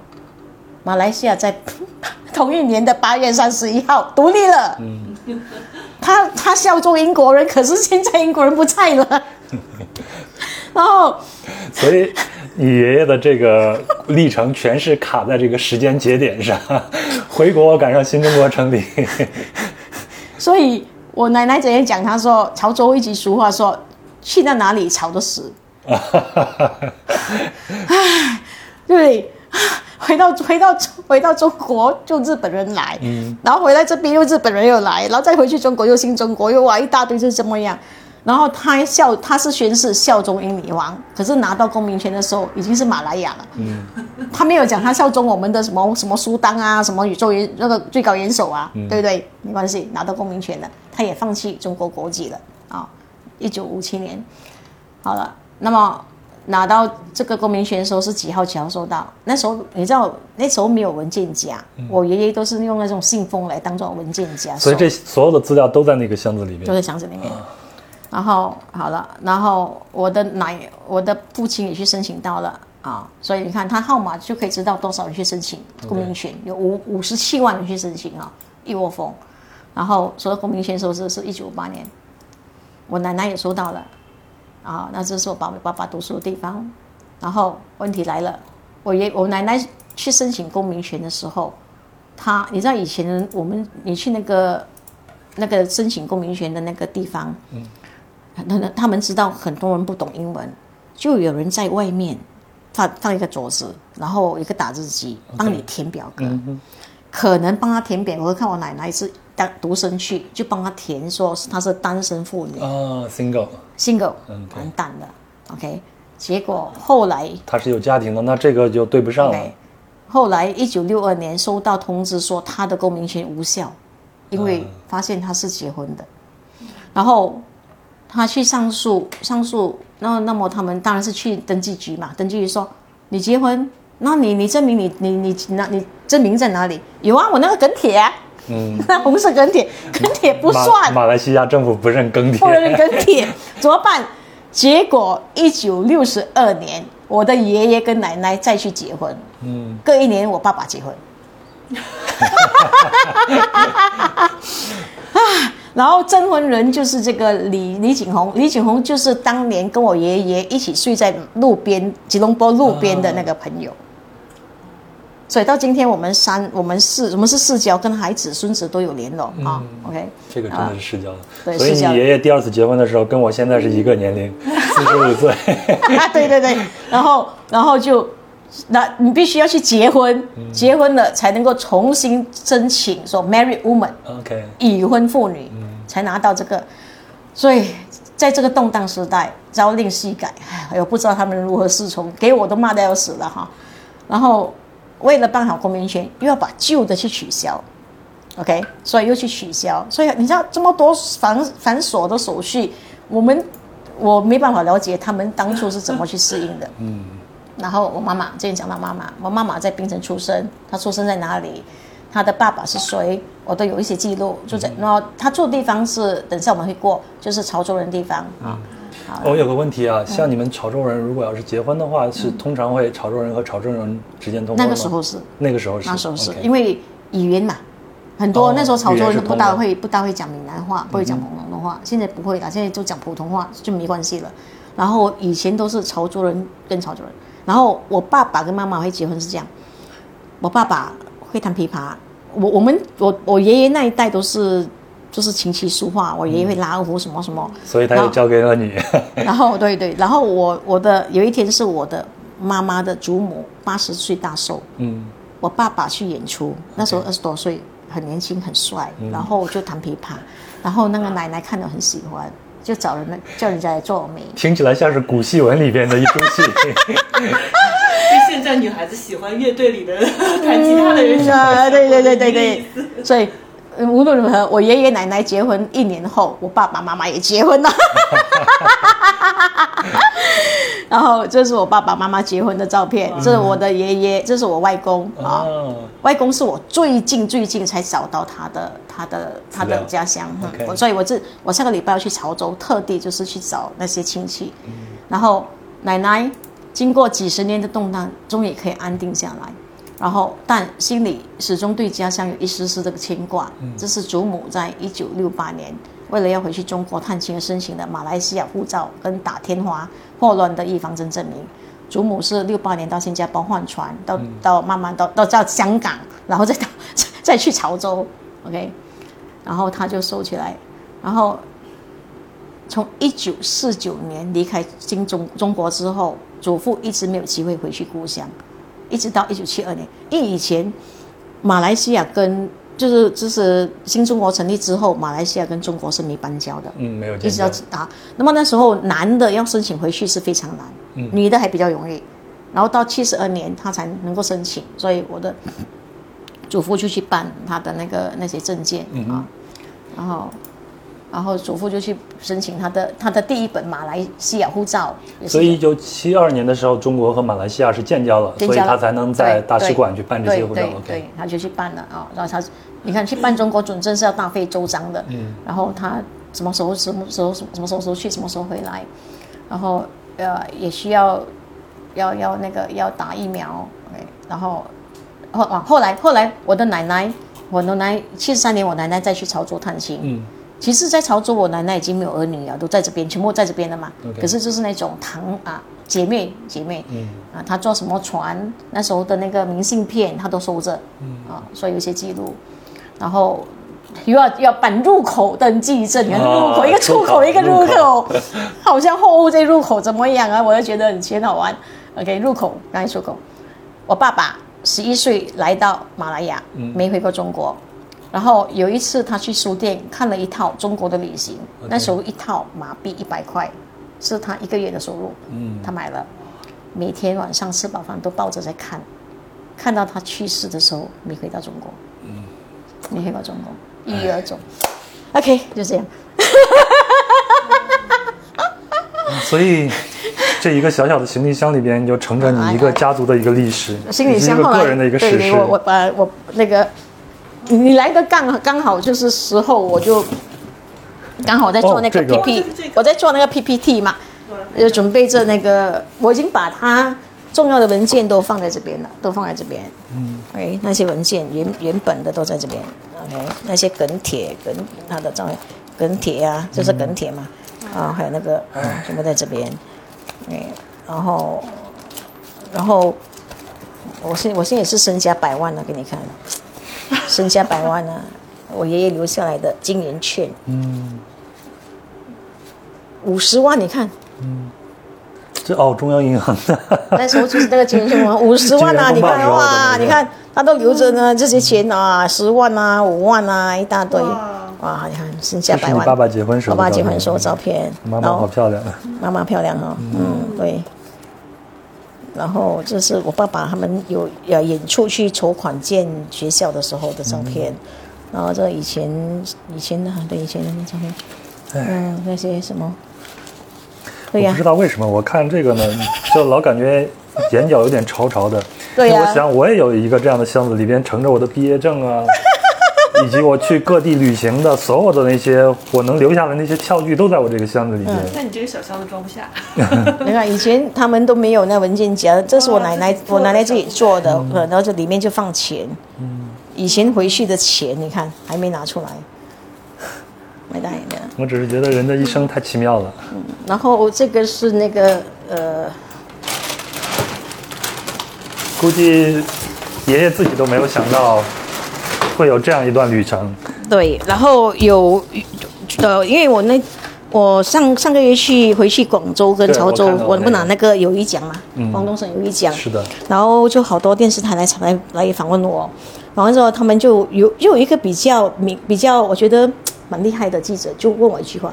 马来西亚在 同一年的八月三十一号独立了。他他效忠英国人，可是现在英国人不在了。然后所以你爷爷的这个历程全是卡在这个时间节点上，回国赶上新中国成立。所以我奶奶整天讲，她说潮州一句俗话说，去到哪里潮都死。对，回到回到回到中国就日本人来，然后回来这边又日本人又来，然后再回去中国又新中国又哇一大堆就这么样。然后他效他是宣誓效忠英女王，可是拿到公民权的时候已经是马来亚了。嗯，他没有讲他效忠我们的什么什么苏丹啊，什么宇宙元那个最高元首啊，对不对？没关系，拿到公民权了，他也放弃中国国籍了啊。一九五七年，好了，那么拿到这个公民权的时候是几号几号收到？那时候你知道那时候没有文件夹，我爷爷都是用那种信封来当做文件夹，所以这所有的资料都在那个箱子里面。都在箱子里面。然后好了，然后我的奶，我的父亲也去申请到了啊，所以你看他号码就可以知道多少人去申请公民权，有五五十七万人去申请啊，一窝蜂。然后说到公民权的时候是是一九五八年，我奶奶也收到了啊，那这是我爸爸爸读书的地方。然后问题来了，我爷我奶奶去申请公民权的时候，他你知道以前我们你去那个那个申请公民权的那个地方，那那他们知道很多人不懂英文，就有人在外面放放一个桌子，然后一个打字机帮你填表格。可能帮他填表格，我看我奶奶是单独生去，就帮他填说她是单身妇女。啊，single，，single，OK 完蛋了，OK。结果后来他是有家庭的，那这个就对不上了。后来一九六二年收到通知说他的公民权无效，因为发现他是结婚的，然后他去上诉，上诉，那那么他们当然是去登记局嘛，登记局说你结婚，那你你证明你你你那你证明在哪里？有啊，我那个梗帖、啊，嗯，那红色梗帖，梗帖不算，马来西亚政府不认耕不能田，跟帖，怎么办？结果一九六十二年，我的爷爷跟奶奶再去结婚，嗯，隔一年我爸爸结婚，啊，然后证婚人就是这个李李景洪，李景洪就是当年跟我爷爷一起睡在路边吉隆坡路边的那个朋友。所以到今天，我们三，我们四，我们是世交，跟孩子、孙子都有联络啊。OK，这个真的是世交的。对所以你爷爷第二次结婚的时候，跟我现在是一个年龄，四十五岁。对对对，然后然后就，那你必须要去结婚，结婚了才能够重新申请说 married woman OK，已婚妇女，才拿到这个。所以在这个动荡时代，朝令夕改，哎，呦不知道他们如何是从，给我都骂的要死了哈。然后为了办好公民权，又要把旧的去取消，OK，所以又去取消。所以你知道这么多繁繁琐的手续，我们我没办法了解他们当初是怎么去适应的。嗯，然后我妈妈之前讲到妈妈，我妈妈在槟城出生，她出生在哪里？她的爸爸是谁？我都有一些记录，就在然后她住的地方是，等一下我们会过，就是潮州人地方啊。好我有个问题啊，像你们潮州人如果要是结婚的话，是通常会潮州人和潮州人之间通婚？那个时候是，那个时候是，那时候是因为语言嘛，很多、哦那时候潮州人都不大会不大会讲闽南话，不会讲广东话，现在不会了，现在就讲普通话就没关系了。然后以前都是潮州人跟潮州人，然后我爸爸跟妈妈会结婚是这样，我爸爸会弹琵琶，我我们我我爷爷那一代都是就是琴棋书画，我爷爷会拉二胡什么什么，所以他又交给了你。然后对对，然后我我的有一天是我的妈妈的祖母八十岁大寿，嗯，我爸爸去演出，那时候二十多岁，很年轻，很帅，然后就弹琵琶，然后那个奶奶看了很喜欢，就找人来叫人家来做媒。听起来像是古戏文里边的一出戏。就 现在女孩子喜欢乐队里的弹吉他的人，啊，对对对对对，所以呃无论如何，我爷爷奶奶结婚一年后，我爸爸妈妈也结婚了。然后这是我爸爸妈妈结婚的照片，这是我的爷爷，这是我外公啊。哦，外公是我最近最近才找到他的他的他的家乡，所以我这我下个礼拜要去潮州，特地就是去找那些亲戚，然后奶奶经过几十年的动荡，终于可以安定下来，然后但心里始终对家乡有一丝丝的牵挂。这是祖母在一九六八年为了要回去中国探亲而申请的马来西亚护照跟打天花霍乱的预防针证明。祖母是六八年到新加坡换船，到、到慢慢到到到香港，然后再到再去潮州，OK，然后他就收起来，然后从一九四九年离开新中中国之后，祖父一直没有机会回去故乡，一直到一九七二年，因为以前马来西亚跟就是就是新中国成立之后，马来西亚跟中国是没邦交的，嗯，没有一直见到啊，那么那时候男的要申请回去是非常难，嗯。女的还比较容易。然后到七十二年他才能够申请，所以我的祖父就去办他的那个那些证件、嗯啊，然后然后祖父就去申请他的他的第一本马来西亚护照，所以一九七二年的时候，中国和马来西亚是建交了，交了。所以他才能在大使馆去办这些护照对。对 OK，对，他就去办了啊、然后他，你看去办中国准证是要大费周章的，嗯，然后他什么时候什么时候什么时候去，什么时候回来，然后呃也需要要要那个要打疫苗，OK，然后后啊后来后来我的奶奶，我奶奶七十三年我奶奶再去潮州探亲，嗯，其实，在潮州，我奶奶已经没有儿女了，都在这边，全部在这边了嘛。可是就是那种堂啊姐妹姐妹，嗯啊，她坐什么船，那时候的那个明信片她都收着，嗯啊，所以有些记录。然后又要要办入口登记证，你看哦入口一个出口一个入口，好像货物这入口怎么样啊？我就觉得很很好玩。OK，入口刚才出口，我爸爸十一岁来到马来亚，没回过中国。然后有一次他去书店看了一套中国的旅行，那时候一套马币一百块，是他一个月的收入。嗯他买了，每天晚上吃饱饭都抱着在看，看到他去世的时候没回到中国，没回到中国，一郁而终。OK，就这样。所以这一个小小的行李箱里边，就盛着你一个家族的一个历史，行李箱个人的一个对对，史诗。我我把我那个你来的刚刚好就是时候，我就刚好我在做那个 PP，、这个我在做那个 PPT 嘛，就准备着那个，我已经把它重要的文件都放在这边了，都放在这边。嗯，OK，那些文件原原本的都在这边。OK，那些梗帖梗它的照片，梗帖啊，就是梗帖嘛，啊，还有那个啊，全部在这边。哎，然后，然后。我现我现在也是身家百万了，给你看，身家百万啊！我爷爷留下来的金圆券，嗯，五十万，你看嗯这哦，中央银行的，那时候就是那个金圆券嘛，五十万啊！你看哇，你看他都留着呢，这些钱啊，十万啊，五万啊，一大堆，哇哇！你看身家百万。爸爸结婚时候爸爸结婚时候照片，妈妈好漂亮啊！妈妈漂亮哈、嗯，对。然后这是我爸爸他们有呃演出去筹款建学校的时候的照片，然后这以前以前的对以前的照片，嗯，那些什么，对呀、我不知道为什么，我看这个呢，就老感觉眼角有点潮潮的。对呀。我想我也有一个这样的箱子，里边盛着我的毕业证啊，以及我去各地旅行的所有的那些我能留下的那些票据，都在我这个箱子里面。那你这个小箱子装不下。你看以前他们都没有那文件夹，这是我奶奶我奶奶自己做的，呃然后这里面就放钱，以前回去的钱你看还没拿出来，没带的。我只是觉得人的一生太奇妙了。嗯然后这个是那个呃。估计爷爷自己都没有想到会有这样一段旅程。对，然后有呃，因为我那我上上个月去回去广州跟潮州我，我不拿那个。友谊奖嘛，嗯。广东省友谊奖，是的，然后就好多电视台来来来访问我，访问之后他们就有就有一个比较明比较我觉得蛮厉害的记者就问我一句话，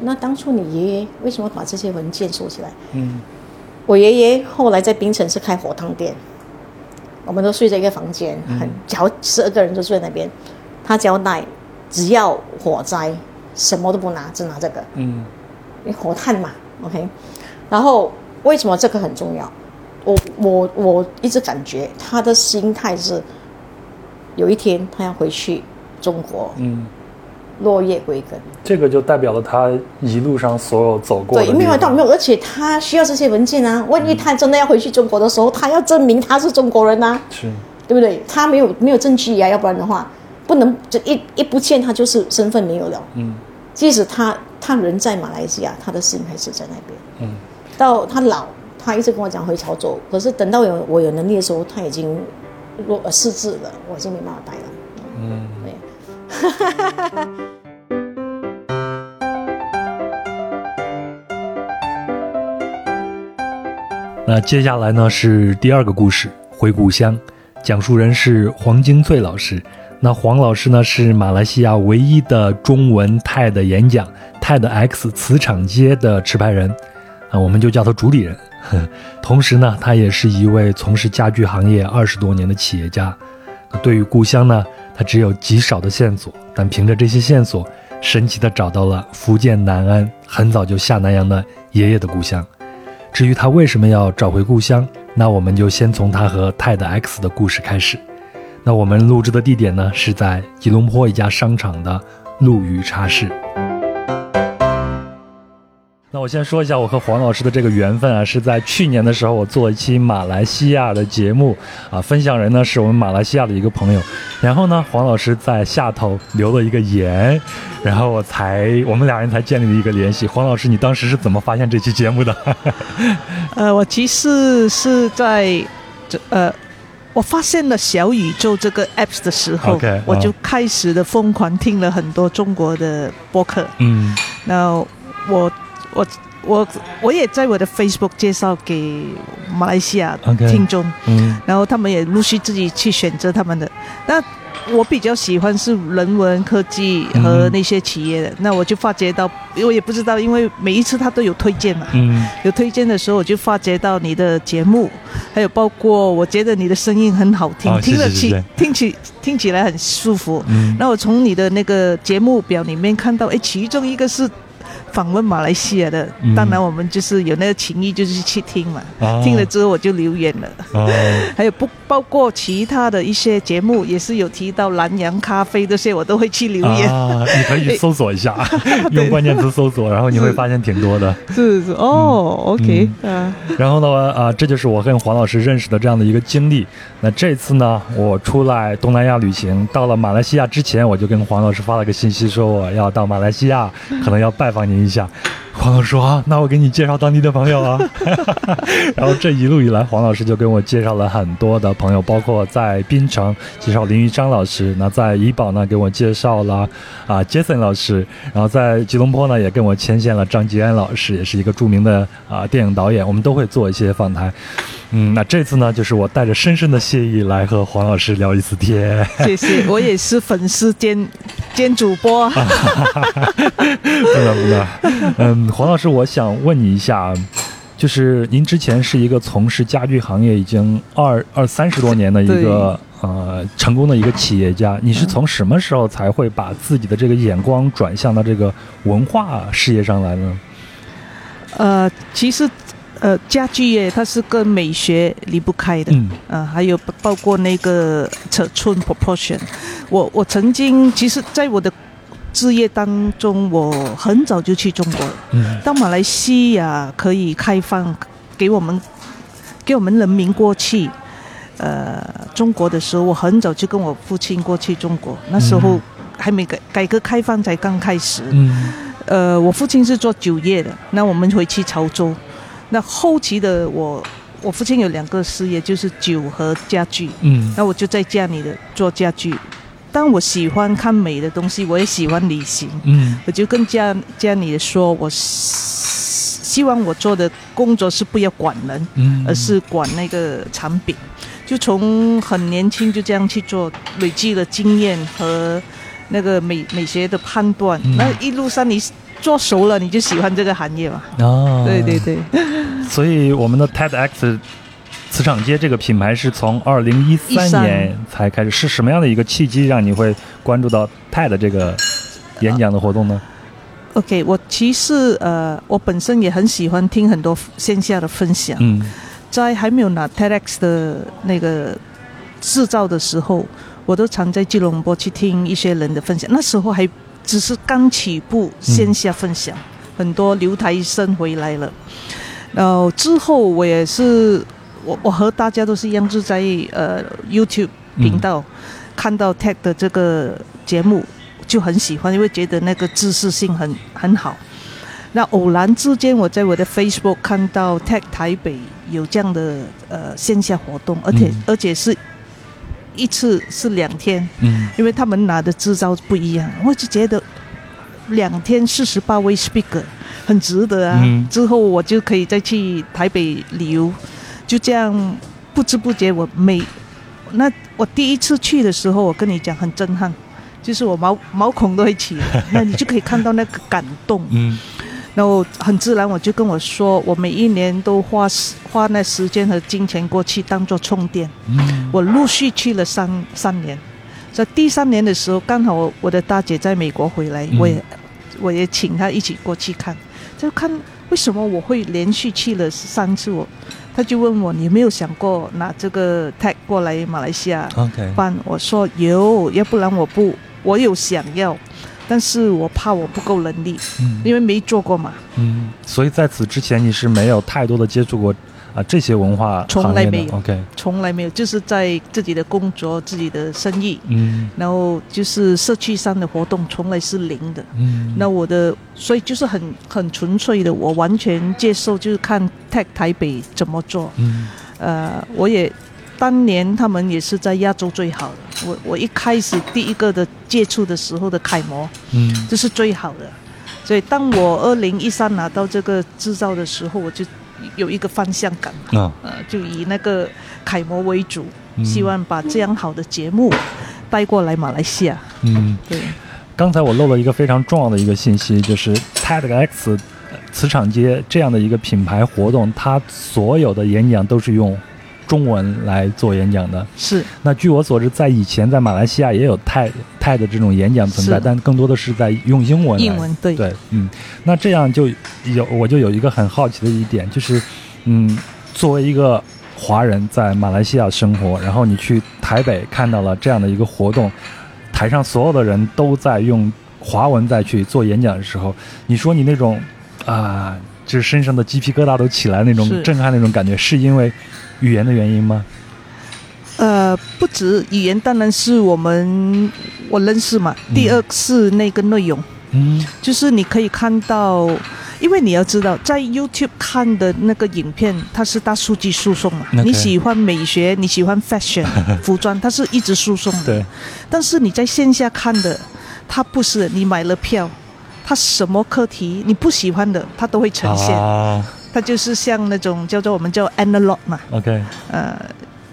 那当初你爷爷为什么把这些文件收起来？嗯，我爷爷后来在槟城是开火汤店，我们都睡在一个房间，很好十二个人都睡在那边。他交代，只要火灾，什么都不拿，只拿这个，嗯，因为火炭嘛，OK。然后为什么这个很重要？我我我一直感觉他的心态是，有一天他要回去中国，嗯，落叶归根。这个就代表了他一路上所有走过的对，没有到没有，而且他需要这些文件啊。万一他真的要回去中国的时候，他要证明他是中国人啊，是，对不对？他没有没有证据啊，要不然的话，不能这一一不见他就是身份没有了。嗯即使他他人在马来西亚，他的心还是在那边。嗯，到他老，他一直跟我讲回潮州，可是等到有我有能力的时候，他已经弱呃失智了，我已经没办法带了。嗯，对。哈哈哈哈那接下来呢是第二个故事《回故乡》，讲述人是黄金翠老师。那黄老师呢是马来西亚唯一的中文 TED 演讲 TED X 磁场街的持牌人，啊，我们就叫他主理人。呵 同时呢，他也是一位从事家具行业二十多年的企业家。对于故乡呢，他只有极少的线索，但凭着这些线索，神奇的找到了福建南安很早就下南洋的爷爷的故乡。至于他为什么要找回故乡，那我们就先从他和泰德 X 的故事开始。那我们录制的地点呢，是在吉隆坡一家商场的陆羽茶室。那我先说一下我和黄老师的这个缘分啊，是在去年的时候，我做一期马来西亚的节目啊，分享人呢是我们马来西亚的一个朋友，然后呢，黄老师在下头留了一个言，然后我才我们俩人才建立了一个联系。黄老师，你当时是怎么发现这期节目的？呃，我其实是在这呃我发现了小宇宙这个 apps 的时候我就啊开始的疯狂听了很多中国的播客。嗯那我我我我也在我的 Facebook 介绍给马来西亚听众嗯。然后他们也陆续自己去选择他们的。那我比较喜欢是人文科技和那些企业的，那我就发觉到，我也不知道，因为每一次他都有推荐嘛，嗯。有推荐的时候，我就发觉到你的节目，还有包括我觉得你的声音很好听，哦听了起听起听起来很舒服。嗯。那我从你的那个节目表里面看到，哎，其中一个是访问马来西亚的，嗯当然我们就是有那个情谊，就是去听嘛。哦听了之后我就留言了。哦 还有不包括其他的一些节目，也是有提到南洋咖啡这些，我都会去留言。啊，你可以搜索一下，用关键词搜索，然后你会发现挺多的。是是哦、o k 啊，然后呢，啊，这就是我跟黄老师认识的这样的一个经历。那这次呢，我出来东南亚旅行，到了马来西亚之前，我就跟黄老师发了个信息，说我要到马来西亚，可能要拜访您一下。黄老师说啊，那我给你介绍当地的朋友啊。然后这一路以来，黄老师就跟我介绍了很多的朋友，包括在槟城介绍林玉章老师，那在怡保呢给我介绍了啊 Jason 老师，然后在吉隆坡呢也跟我牵线了张吉安老师，也是一个著名的啊电影导演，我们都会做一些访谈。嗯，那这次呢，就是我带着深深的谢意来和黄老师聊一次天。谢谢，我也是粉丝兼兼主播。不能不能，嗯，黄老师，我想问你一下，就是您之前是一个从事家具行业已经二二三十多年的一个呃成功的一个企业家，你是从什么时候才会把自己的这个眼光转向到这个文化事业上来呢？呃，其实呃，家具业它是跟美学离不开的。嗯呃，还有包包括那个尺寸 proportion，我我曾经其实，在我的置业当中，我很早就去中国了。嗯到马来西亚可以开放给我们给我们人民过去，呃，中国的时候，我很早就跟我父亲过去中国，那时候嗯还没改改革开放才刚开始。嗯呃，我父亲是做酒业的，那我们回去潮州。那后期的我，我父亲有两个事业，就是酒和家具。嗯那我就在家里的做家具。但我喜欢看美的东西，我也喜欢旅行，嗯我就跟家家里说，我希希望我做的工作是不要管人，嗯，而是管那个产品。就从很年轻就这样去做，累积了经验和那个美美学的判断。嗯那一路上你做熟了，你就喜欢这个行业嘛？哦，对对对，所以我们的 TEDx 磁场街这个品牌是从二零一三13年才开始，是什么样的一个契机让你会关注到 TED 这个演讲的活动呢？OK，我其实呃，我本身也很喜欢听很多线下的分享。嗯在还没有拿 TEDx 的那个制造的时候，我都常在吉隆坡去听一些人的分享。那时候还只是刚起步线下分享，很多留台生回来了。然后之后我也是，我我和大家都是一样，就在呃 YouTube 频道、看到 Tech 的这个节目，就很喜欢，因为觉得那个知识性很很好。那偶然之间，我在我的 Facebook 看到 Tech 台北有这样的呃线下活动，而且、嗯而且是一次是两天，嗯因为他们拿的支招不一样，我就觉得两天四十八位 speaker 很值得啊。嗯之后我就可以再去台北旅游，就这样不知不觉我每那我第一次去的时候，我跟你讲很震撼，就是我毛毛孔都会起来，那你就可以看到那个感动。嗯然后很自然，我就跟我说，我每一年都花时花那时间和金钱过去当做充电。嗯我陆续去了三三年，在第三年的时候，刚好我我的大姐在美国回来，嗯我也我也请她一起过去看，就看为什么我会连续去了三次我。她就问我，你有没有想过拿这个 tag 过来马来西亚办？我说有，要不然我不，我有想要，但是我怕我不够能力，嗯。因为没做过嘛。嗯，所以在此之前你是没有太多的接触过啊这些文化从来没有 OK，从来没有，就是在自己的工作、自己的生意，嗯。然后就是社区上的活动，从来是零的。嗯，那我的，所以就是很很纯粹的，我完全接受，就是看 Tech 台北怎么做。嗯。呃，我也当年他们也是在亚洲最好的。我我一开始第一个的接触的时候的楷模，嗯这是最好的。所以当我二零一三拿到这个制造的时候，我就有一个方向感，啊呃，就以那个楷模为主，嗯希望把这样好的节目带过来马来西亚。嗯。对，刚才我漏了一个非常重要的一个信息，就是 TEDx 磁场街这样的一个品牌活动，它所有的演讲都是用中文来做演讲的。是那据我所知，在以前在马来西亚也有 TED TED 这种演讲存在，但更多的是在用英文来。英文对对，嗯，那这样就有我就有一个很好奇的一点，就是，嗯，作为一个华人在马来西亚生活，然后你去台北看到了这样的一个活动，台上所有的人都在用华文在去做演讲的时候，你说你那种啊，就是身上的鸡皮疙瘩都起来那种震撼那种感觉，是因为语言的原因吗？呃，不止语言，当然是我们我认识嘛。嗯第二是那个内容，嗯就是你可以看到，因为你要知道，在 YouTube 看的那个影片，它是大数据输送嘛。你喜欢美学，你喜欢 fashion 服装，它是一直输送的。对，但是你在线下看的，它不是你买了票，它什么课题你不喜欢的，他都会呈现。啊。它就是像那种叫做我们叫 analog 嘛，，OK，呃，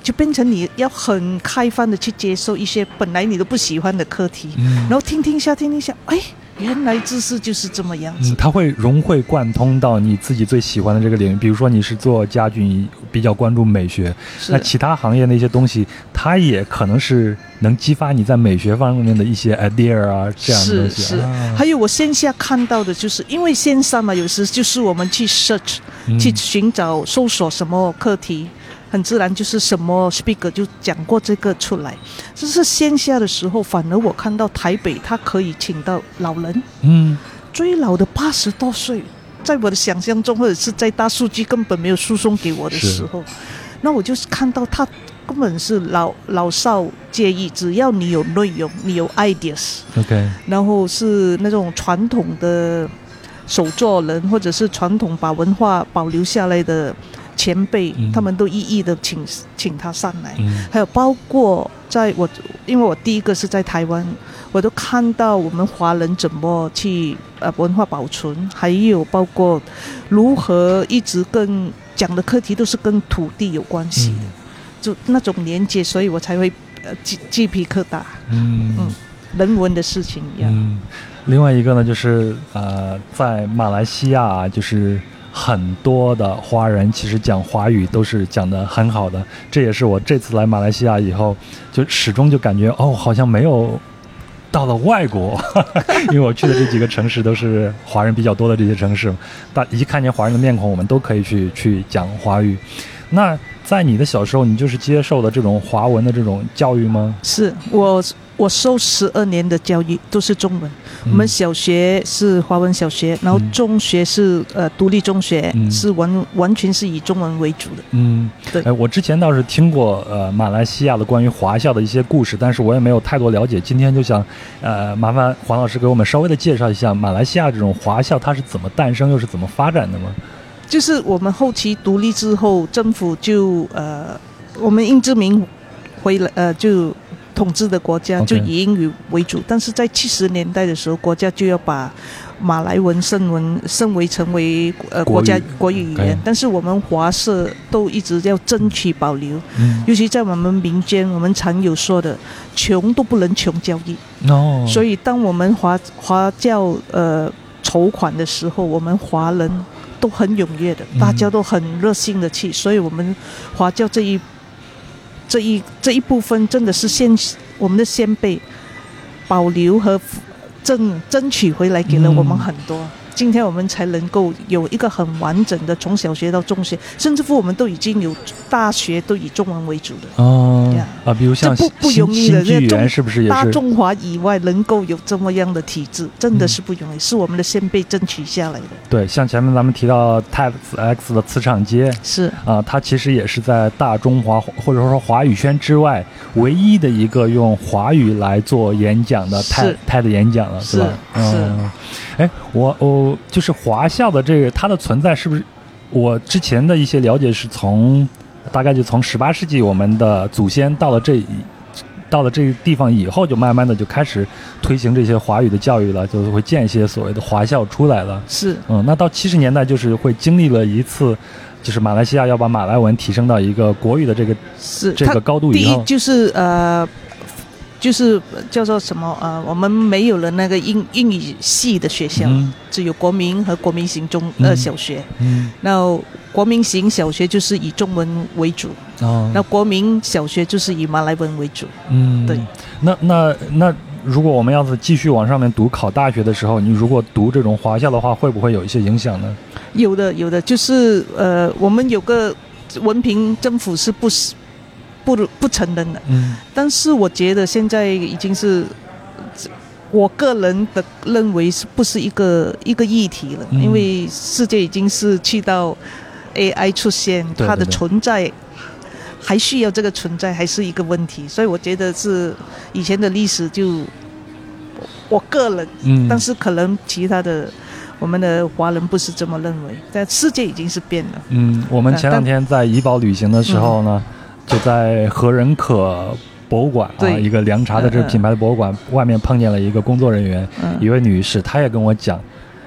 就变成你要很开放的去接受一些本来你都不喜欢的课题，嗯。然后听听下，听听下，哎，原来知识就是这么样子。嗯，它会融会贯通到你自己最喜欢的这个领域。比如说你是做家具，你比较关注美学，那其他行业的一些东西，它也可能是能激发你在美学方面的一些 idea 啊，这样的东西。是是啊，还有我线下看到的就是，因为线上嘛，有时就是我们去 search 嗯去寻找搜索什么课题，很自然就是什么 speaker 就讲过这个出来。这是线下的时候，反而我看到台北他可以请到老人，嗯。最老的八十多岁，在我的想象中，或者是在大数据根本没有输送给我的时候，那我就是看到他根本是老老少皆宜，只要你有内容，你有 ideas，，OK，然后是那种传统的手作人，或者是传统把文化保留下来的前辈，嗯。他们都一一的请请他上来。嗯。还有包括在我，因为我第一个是在台湾，我都看到我们华人怎么去呃文化保存，还有包括如何一直跟讲的课题都是跟土地有关系的，嗯就那种连接，所以我才会呃鸡鸡皮疙瘩，嗯。嗯人文的事情一样。嗯，另外一个呢，就是呃，在马来西亚啊，就是很多的华人其实讲华语都是讲得很好的，这也是我这次来马来西亚以后，就始终就感觉哦，好像没有。到了外国，因为我去的这几个城市都是华人比较多的这些城市，大一看见华人的面孔，我们都可以去去讲华语。那在你的小时候，你就是接受的这种华文的这种教育吗？是我我受十二年的教育都是中文，我们嗯小学是华文小学，然后嗯中学是呃独立中学，嗯是完完全是以中文为主的。嗯，对哎，我之前倒是听过呃马来西亚的关于华校的一些故事，但是我也没有太多了解。今天就想呃麻烦黄老师给我们稍微的介绍一下马来西亚这种华校它是怎么诞生又是怎么发展的吗？就是我们后期独立之后，政府就呃，我们英殖民回来呃就统治的国家就以英语为主，但是在七十年代的时候，国家就要把马来文升文升为成为呃国家国语语言，但是我们华社都一直要争取保留，嗯，尤其在我们民间，我们常有说的，穷都不能穷教育。哦，所以当我们华华教呃筹款的时候，我们华人都很踊跃的，嗯。大家都很热心的去，所以我们华教这一这一这一部分真的是先我们的先辈保留和争争取回来，给了我们很多。今天我们才能够有一个很完整的，从小学到中学，甚至乎我们都已经有大学都以中文为主的。哦 Yeah 啊，比如像这不不容易的新剧这中是不是也是？大中华以外能够有这么样的体制，真的是不容易，是我们的先辈争取下来的。对，像前面咱们提到 Type X 的磁场街，是啊，它其实也是在大中华或者说华语圈之外唯一的一个用华语来做演讲的是 TED TED 演讲了，是吧？是嗯，哎，我我就是华校的这个它的存在是不是？我之前的一些了解是从大概就从十八世纪，我们的祖先到了这一到了这个地方以后，就慢慢的就开始推行这些华语的教育了，就是会建一些所谓的华校出来了。是嗯，那到七十年代就是会经历了一次，就是马来西亚要把马来文提升到一个国语的这个是，这个高度以后，第一就是呃，就是叫做什么呃，我们没有了那个英英语系的学校，嗯。只有国民和国民型中呃嗯小学。嗯。那国民型小学就是以中文为主，哦。那国民小学就是以马来文为主。嗯。对，那那那如果我们要是继续往上面读考大学的时候，你如果读这种华校的话，会不会有一些影响呢？有的有的。就是呃，我们有个文凭政府是不是不不承认的，嗯但是我觉得现在已经是。我个人的认为是不是一个一个议题了？嗯因为世界已经是去到 AI 出现，它的存在还需要这个存在，还是一个问题。所以我觉得是以前的历史就我我个人嗯，但是可能其他的我们的华人不是这么认为，但世界已经是变了。嗯，我们呃前两天在怡保旅行的时候呢，就在何人可博物馆啊，一个凉茶的这个品牌的博物馆外面碰见了一个工作人员，一嗯，位女士，她也跟我讲。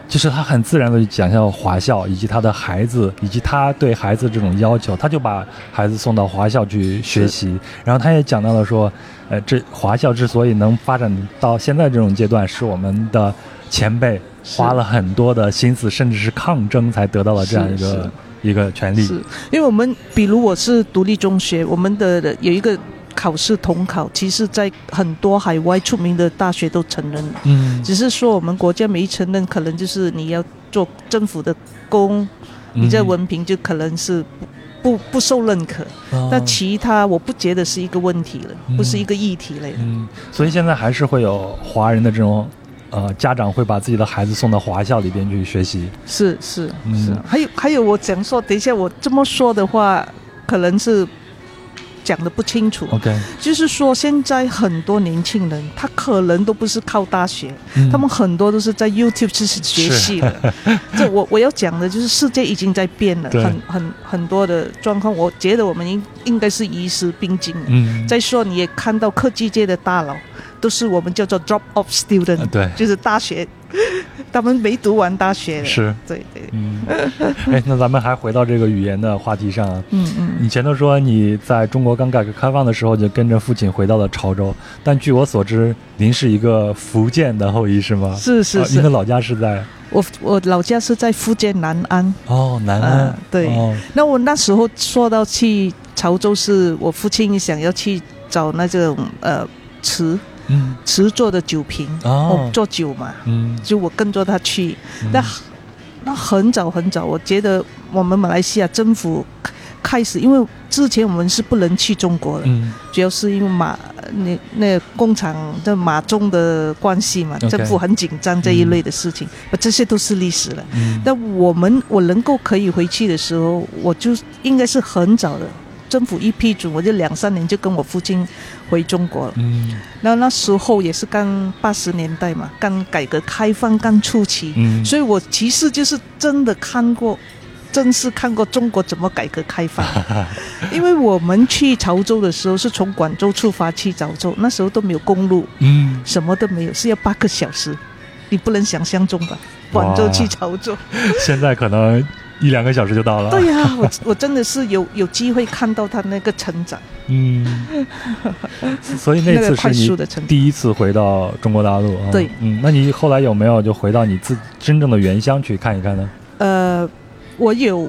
就是她很自然的讲一下华校，以及她的孩子，以及她对孩子这种要求，她就把孩子送到华校去学习。然后她也讲到了说，呃，这华校之所以能发展到现在这种阶段，是我们的前辈花了很多的心思，甚至是抗争才得到了这样一个一个权利。是因为我们比如我是独立中学，我们的有一个考试统考，其实在很多海外出名的大学都承认了，嗯，只是说我们国家没承认，可能就是你要做政府的工，你这嗯文凭就可能是不不不受认可。哦但其他我不觉得是一个问题了，嗯不是一个议题类的。嗯，所以现在还是会有华人的这种。呃，家长会把自己的孩子送到华校里边去学习。是是嗯是，还有还有，我讲说，等一下我这么说的话，可能是讲的不清楚。OK，就是说，现在很多年轻人，他可能都不是靠大学，嗯他们很多都是在 YouTube 知识学习的。这我我要讲的就是，世界已经在变了，很很很多的状况，我觉得我们应应该是与时并进的。嗯，再说，你也看到科技界的大佬，都是我们叫做 drop off student，、呃对，就是大学，他们没读完大学的。是，对对，嗯，哎，那咱们还回到这个语言的话题上啊。嗯嗯，以前都说你在中国刚改革开放的时候就跟着父亲回到了潮州，但据我所知，您是一个福建的后裔是吗？是是您的，老家是在我我老家是在福建南安。哦南安。啊，对。哦。那我那时候说到去潮州，是我父亲想要去找那种呃瓷嗯。瓷做的酒瓶，哦。做酒嘛，嗯，就我跟着他去。嗯。那那很早很早，我觉得我们马来西亚政府开始，因为之前我们是不能去中国的，嗯。主要是因为马那那工厂的马中的关系嘛政府很紧张这一类的事情，这些都是历史了。嗯。但我们我能够可以回去的时候，我就应该是很早的，政府一批准，我就两三年就跟我父亲回中国了。嗯那那时候也是刚八十年代嘛，刚改革开放刚初期，嗯，所以我其实就是真的看过。真是看过中国怎么改革开放，因为我们去潮州的时候是从广州出发去潮州，那时候都没有公路，嗯什么都没有，是要八个小时，你不能想象中吧？广州去潮州，现在可能一两个小时就到了。对呀、我 我真的是有有机会看到他那个成长，嗯，所以那次是你。第一次回到中国大陆啊。对，嗯，那你后来有没有就回到你自真正的原乡去看一看呢？呃，我有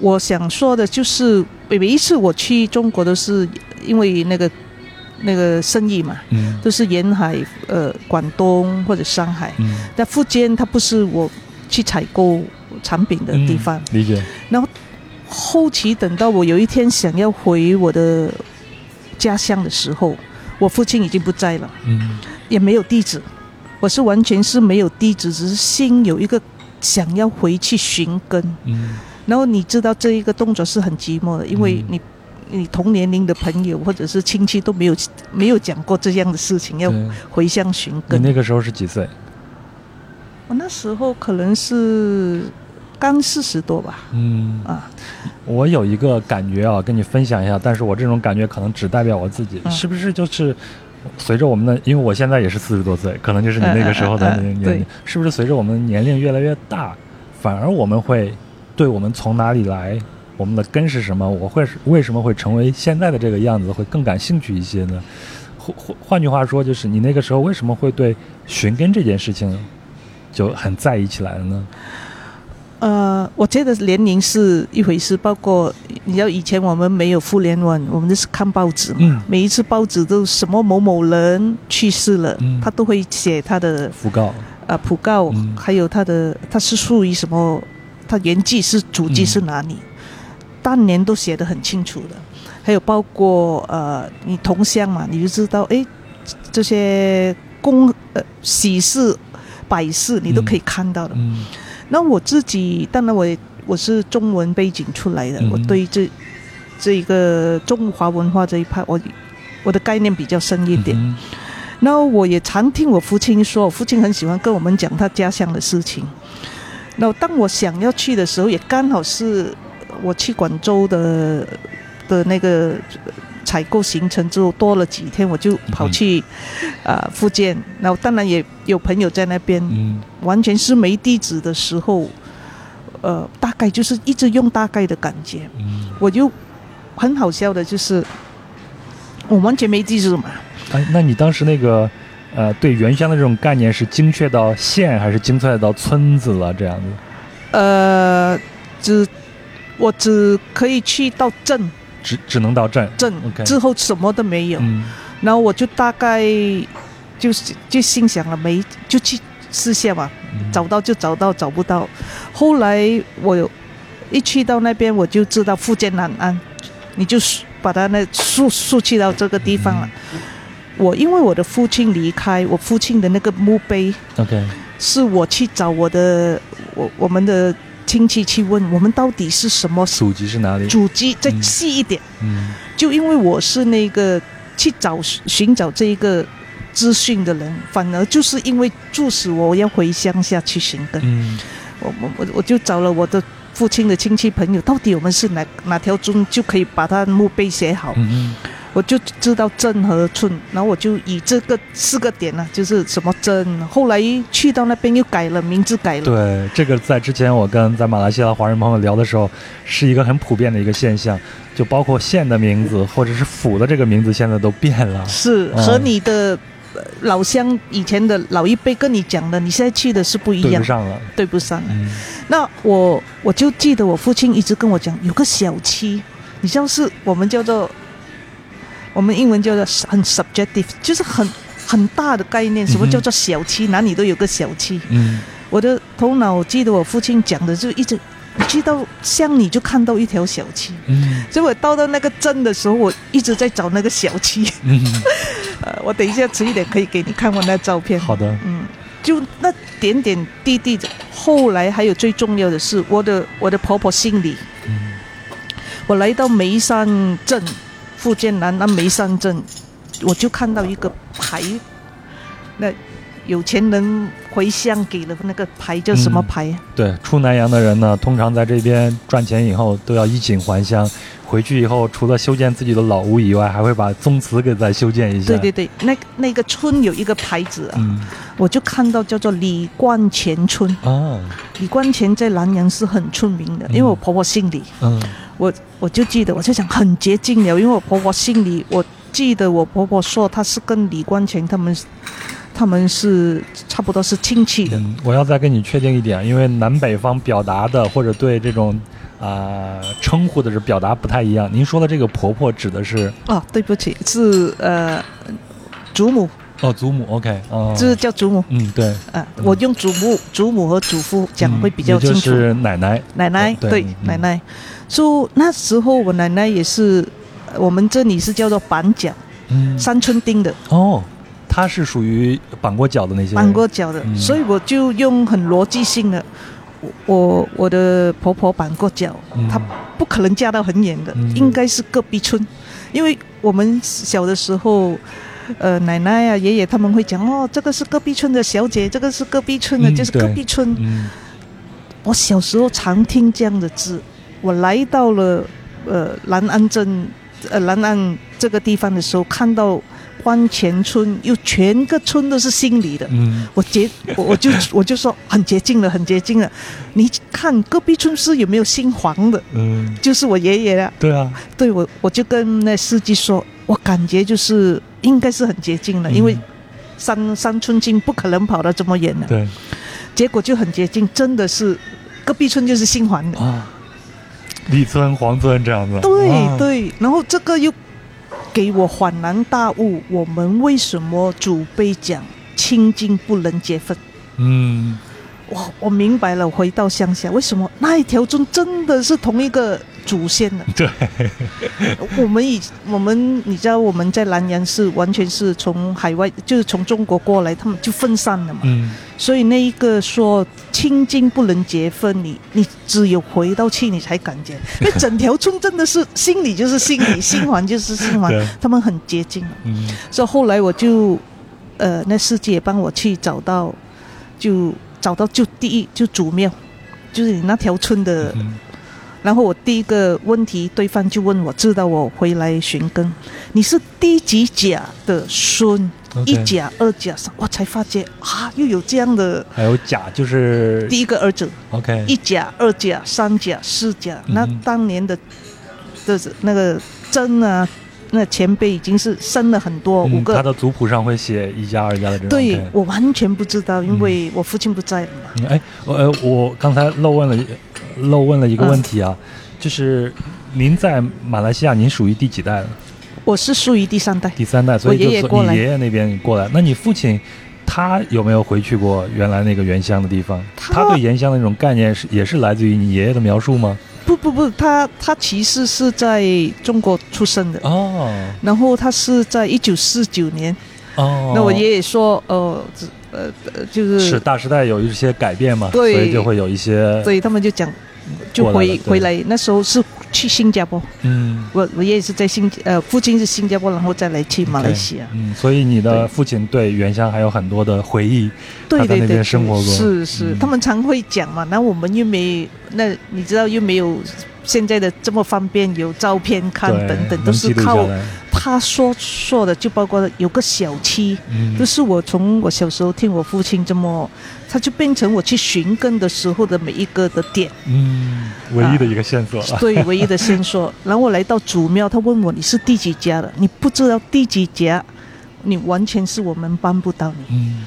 我想说的就是，每一次我去中国都是因为那个那个生意嘛，嗯都是沿海，呃，广东或者上海。嗯但福建它不是我去采购产品的地方。嗯理解。然后后期等到我有一天想要回我的家乡的时候，我父亲已经不在了。嗯也没有地址，我是完全是没有地址，只是心有一个想要回去寻根。嗯然后你知道这一个动作是很寂寞的，因为嗯你、你同年龄的朋友或者是亲戚都没有没有讲过这样的事情，要回乡寻根你根。那个时候是几岁？我那时候可能是刚四十多吧，嗯，啊，我有一个感觉啊，跟你分享一下，但是我这种感觉可能只代表我自己，嗯。是不是就是随着我们的，因为我现在也是四十多岁，可能就是你那个时候的嗯嗯嗯年年龄对，是不是随着我们年龄越来越大，反而我们会对我们从哪里来，我们的根是什么，我会是为什么会成为现在的这个样子，会更感兴趣一些呢？换换换句话说，就是你那个时候为什么会对寻根这件事情就很在意起来了呢？呃，我觉得年龄是一回事，包括你知道以前我们没有互联网，我们就是看报纸嘛，嗯。每一次报纸都什么某某人去世了，嗯。他都会写他的讣告，呃讣告，嗯。还有他的他是属于什么，他原籍是祖籍是哪里，当年都写得很清楚的。还有包括呃，你同乡嘛，你就知道，哎，这些公呃喜事、百事你都可以看到的。嗯那我自己，当然我也我是中文背景出来的，嗯我对这这一个中华文化这一派，我我的概念比较深一点。嗯那我也常听我父亲说，我父亲很喜欢跟我们讲他家乡的事情。那当我想要去的时候，也刚好是我去广州的的那个采购行程之后多了几天，我就跑去啊、呃福建。然后当然也有朋友在那边，嗯完全是没地址的时候，呃，大概就是一直用大概的感觉。嗯，我就很好笑的，就是我完全没地址嘛。哎，那你当时那个呃，对原乡的这种概念是精确到县，还是精确到村子了？这样子？呃，只我只可以去到镇只只能到镇。镇之后什么都没有。嗯然后我就大概就是就心想了，没就去试下吧，嗯找到就找到，找不到。后来我有一去到那边，我就知道福建南安，你就把它那竖竖去到这个地方了。我因为我的父亲离开，我父亲的那个墓碑 OK，是我去找我的我我们的亲戚去问，我们到底是什么祖籍是哪里？祖籍，再嗯细一点。嗯就因为我是那个去找寻找这一个资讯的人，反而就是因为促使我要回乡下去寻根。嗯我我我我就找了我的父亲的亲戚朋友，到底我们是哪哪条村，就可以把他墓碑写好。嗯我就知道镇和村，然后我就以这个四个点呢、就是什么镇，后来去到那边又改了名字，改了。对，这个在之前我跟在马来西亚华人朋友聊的时候，是一个很普遍的一个现象，就包括县的名字或者是府的这个名字，现在都变了。嗯是和你的呃老乡以前的老一辈跟你讲的，你现在去的是不一样对不，上了。对不上。嗯那我我就记得我父亲一直跟我讲，有个小七，你像是我们叫做，我们英文叫做很 subjective，就是很很大的概念。什么叫做小七？哪里都有个小七。嗯我的头脑记得我父亲讲的，就一直，你去到乡里就看到一条小七。嗯所以我到到那个镇的时候，我一直在找那个小七。嗯，呃，我等一下迟一点可以给你看我那照片。好的。嗯，就那点点滴滴的。后来还有最重要的是，我的我的婆婆姓李，嗯我来到眉山镇，福建南安梅山镇，我就看到一个牌，那有钱人回乡给了那个牌叫什么嗯牌？对，出南洋的人呢，通常在这边赚钱以后都要衣锦还乡，回去以后除了修建自己的老屋以外，还会把宗祠给再修建一下。对对对，那那个村有一个牌子啊，嗯我就看到叫做李冠前村。啊李冠前在南阳是很出名的，嗯因为我婆婆姓李。嗯我我就记得，我就想很接近了，因为我婆婆姓李，我记得我婆婆说她是跟李冠前他们，他们是差不多是亲戚的。嗯，我要再跟你确定一点，因为南北方表达的或者对这种啊、称呼的是表达不太一样。您说的这个婆婆指的是哦，对不起，是呃祖母，哦祖母，OK，哦，就是叫祖母。嗯对，啊、我用祖母、祖母和祖父讲会比较清楚。就。是奶奶，奶奶对奶奶，so 那时候我奶奶也是，呃我们这里是叫做板脚，嗯。三春丁的。哦，她是属于绑过脚的那些，绑过脚的，嗯。所以我就用很逻辑性的，我我我的婆婆绑过脚，嗯她不可能嫁到很远的，嗯应该是隔壁村，因为我们小的时候。呃，奶奶啊，爷爷他们会讲哦，这个是隔壁村的小姐，这个是隔壁村的，嗯就是对隔壁村。嗯我小时候常听这样的字，我来到了呃南安镇呃南安这个地方的时候，看到关前村，又全个村都是姓李的。嗯我接我我就我就说很接近了，很接近了。你看隔壁村是有没有姓黄的？嗯，就是我爷爷了。对啊，对我我就跟那司机说，我感觉就是应该是很接近了，因为嗯三三村近不可能跑到这么远的。对结果就很接近，真的是隔壁村就是姓黄的。啊，李村、黄村这样子，对啊，对，然后这个又给我恍然大悟，我们为什么祖辈讲亲近不能结婚？嗯我，我明白了，回到乡下，为什么那一条村真的是同一个祖先了？对，我们以我们你知道我们在南阳是完全是从海外，就是从中国过来，他们就分散了嘛。嗯所以那一个说亲近不能结婚，你你只有回到去你才感觉，因为整条村真的是心里就是心里，心环就是心环，他们很接近。嗯所以后来我就，呃，那师姐帮我去找到，就找到就第一就祖庙，就是你那条村的。嗯然后我第一个问题，对方就问我，知道我回来寻根，你是第几甲的孙？一甲、二甲、三，我才发觉啊，又有这样的还有甲就是第一个儿子，OK，一甲、二甲、三甲、四甲。那嗯。当年的的那个真啊，那前辈已经是生了很多，五个。嗯他的族谱上会写一家二家的这种，对我完全不知道，因为我父亲不在了嘛。嗯哎，我呃，我刚才漏问了漏问了一个问题啊，嗯就是您在马来西亚，您属于第几代了？我是属于第三代，第三代，所以就是你爷爷那边过来，那你父亲他有没有回去过原来那个原乡的地方？他他对原乡的那种概念是也是来自于你爷爷的描述吗？不不不，他他其实是在中国出生的，哦然后他是在一九四九年。哦，那我爷爷说，呃，这呃呃，就是是大时代有一些改变嘛，对所以就会有一些所以他们就讲，就回来回来。那时候是去新加坡，嗯。我我爷爷是在新呃，父亲是新加坡，然后再来去马来西亚。嗯，所以你的父亲对原乡还有很多的回忆。对对对，边生活过是是，嗯他们常会讲嘛。那我们又没那你知道又没有现在的这么方便，有照片看等等，都是靠他说说的，就包括有个小七。嗯，就是我从我小时候听我父亲这么，他就变成我去寻根的时候的每一个的点，嗯，唯一的一个线索了。对，唯一的线索。然后我来到祖庙，他问我你是第几家的？你不知道第几家，你完全是我们帮不到你。嗯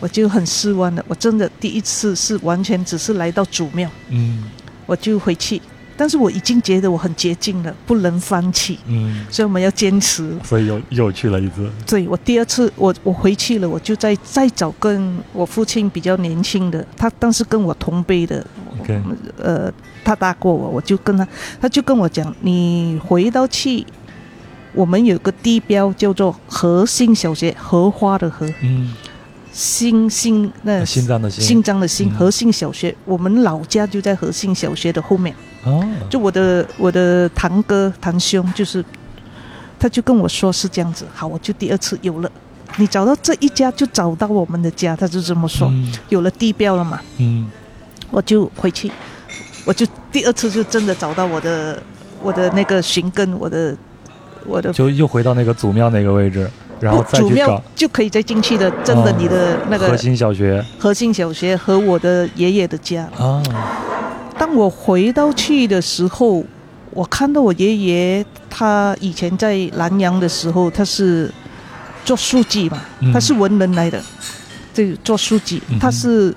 我就很失望的，我真的第一次是完全只是来到祖庙，嗯我就回去，但是我已经觉得我很接近了，不能放弃，嗯，所以我们要坚持。所以又又去了一次。对我第二次我我回去了，我就再再找跟我父亲比较年轻的，他当时跟我同辈的，OK，呃，他大过我，我就跟他，他就跟我讲，你回到去，我们有个地标叫做和信小学，荷花的荷，嗯，心心那心脏的心。新疆的新嗯。和信小学，我们老家就在和信小学的后面。哦，就我的我的堂哥堂兄，就是他就跟我说是这样子，好，我就第二次有了。你找到这一家就找到我们的家，他就这么说，嗯。有了地标了嘛，嗯。我就回去，我就第二次就真的找到我的我的那个寻根，我的我的就又回到那个祖庙那个位置，然后再祖庙去找就可以再进去的，真的哦你的那个核心小学核心小学和我的爷爷的家。啊。当我回到去的时候，我看到我爷爷，他以前在南阳的时候，他是做书记嘛，嗯他是文人来的，这做书记嗯，他是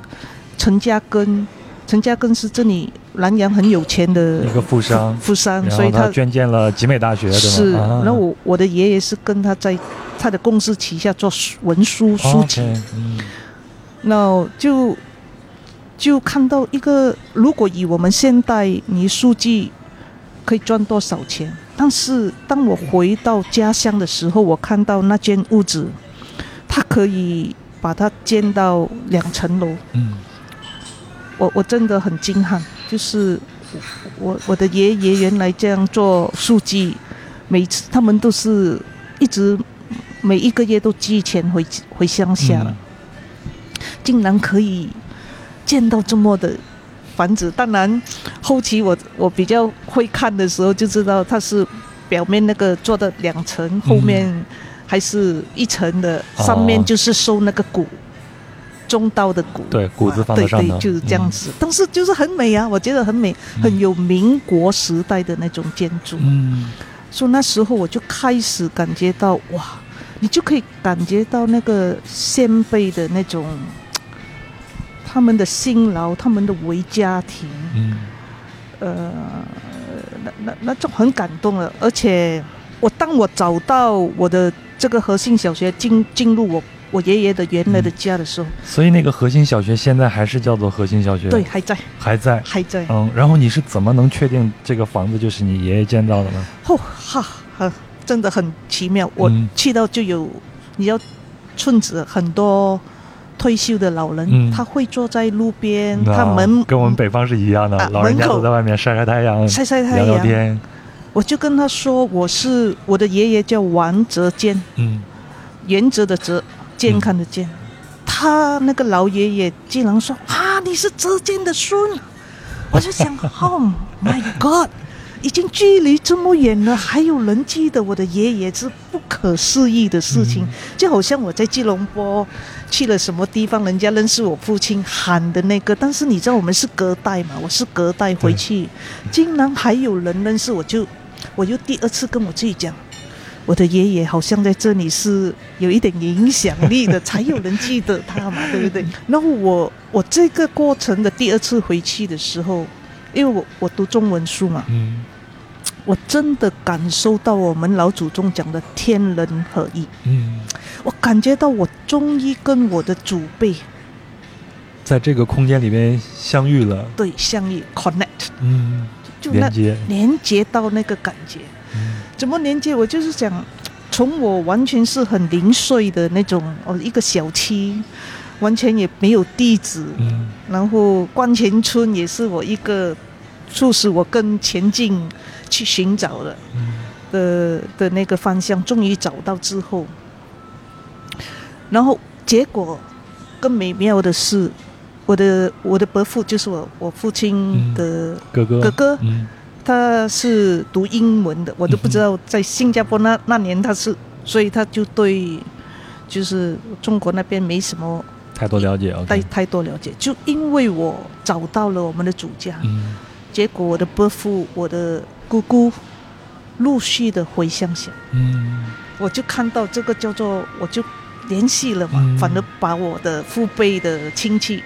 陈家根，陈家根是这里南阳很有钱的一个富商，富商，所以他捐建了集美大学，对是，吗？啊然后我我的爷爷是跟他在他的公司旗下做文书书籍。嗯。那就就看到一个，如果以我们现代，你书记可以赚多少钱？但是当我回到家乡的时候，我看到那间屋子，它可以把它建到两层楼，嗯。我我真的很惊撼，就是我我的爷爷原来这样做书记，每次他们都是一直每一个月都寄钱回回乡下了。嗯竟然可以见到这么的房子。当然，后期我我比较会看的时候，就知道它是表面那个做的两层，后面还是一层的，哦上面就是收那个骨，中刀的骨。对，谷子放上头，对，就是这样子。但是就是很美啊，我觉得很美，很有民国时代的那种建筑。嗯。所以那时候我就开始感觉到哇，你就可以感觉到那个先辈的那种他们的辛劳，他们的为家庭，嗯呃，那那那就很感动了。而且我当我找到我的这个核心小学进进入我我爷爷的原来的家的时候，所以那个核心小学现在还是叫做核心小学，对，，还在还在。还在。嗯，然后你是怎么能确定这个房子就是你爷爷建造的呢？哦哈，很真的很奇妙。我嗯去到就有，你要村子很多退休的老人，嗯他会坐在路边，那他们跟我们北方是一样的，啊老人家都在外面晒晒太阳，晒晒太聊聊阳。天。我就跟他说，我是我的爷爷叫王泽坚，嗯原则的泽，健康的健。他那个老爷爷竟然说啊，你是泽坚的孙，我就想，Oh my God，已经距离这么远了，还有人记得我的爷爷，是不可思议的事情。就好像我在吉隆坡去了什么地方，人家认识我父亲喊的那个，但是你知道我们是隔代嘛，我是隔代回去，竟然还有人认识我就，我又第二次跟我自己讲。我的爷爷好像在这里是有一点影响力的，才有人记得他嘛，对不对？然后我我这个过程的第二次回去的时候，因为我我读中文书嘛，嗯。我真的感受到我们老祖宗讲的天人合一，嗯，我感觉到我终于跟我的祖辈在这个空间里面相遇了，对相遇 connect，嗯，就那连接，连接到那个感觉。嗯。怎么连接？我就是讲，从我完全是很零碎的那种哦，一个小区，完全也没有地址，嗯。然后关前村也是我一个促使我更前进去寻找的嗯。的的那个方向，终于找到之后，然后结果更美妙的是，我的我的伯父就是我我父亲的哥哥，哥哥，嗯。他是读英文的，我都不知道在新加坡那那年他是，所以他就对就是中国那边没什么太多了解太，OK，太多了解，就因为我找到了我们的主家，嗯。结果我的伯父、我的姑姑陆续的回乡下，嗯。我就看到这个叫做，我就联系了嘛，嗯。反而把我的父辈的亲戚，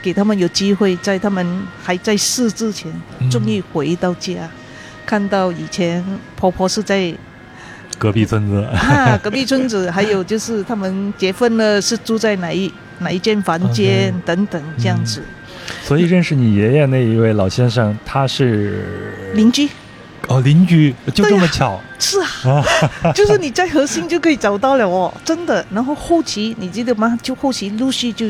给他们有机会在他们还在世之前，嗯。终于回到家，看到以前婆婆是在隔壁村子，啊隔壁村子，还有就是他们结婚了是住在哪一哪一间房间等等这样子，所以认识你爷爷那一位老先生，他是邻居。哦邻居，就这么巧，是啊，就是你在核心就可以找到了哦，真的。然后后期你记得吗？就后期陆续就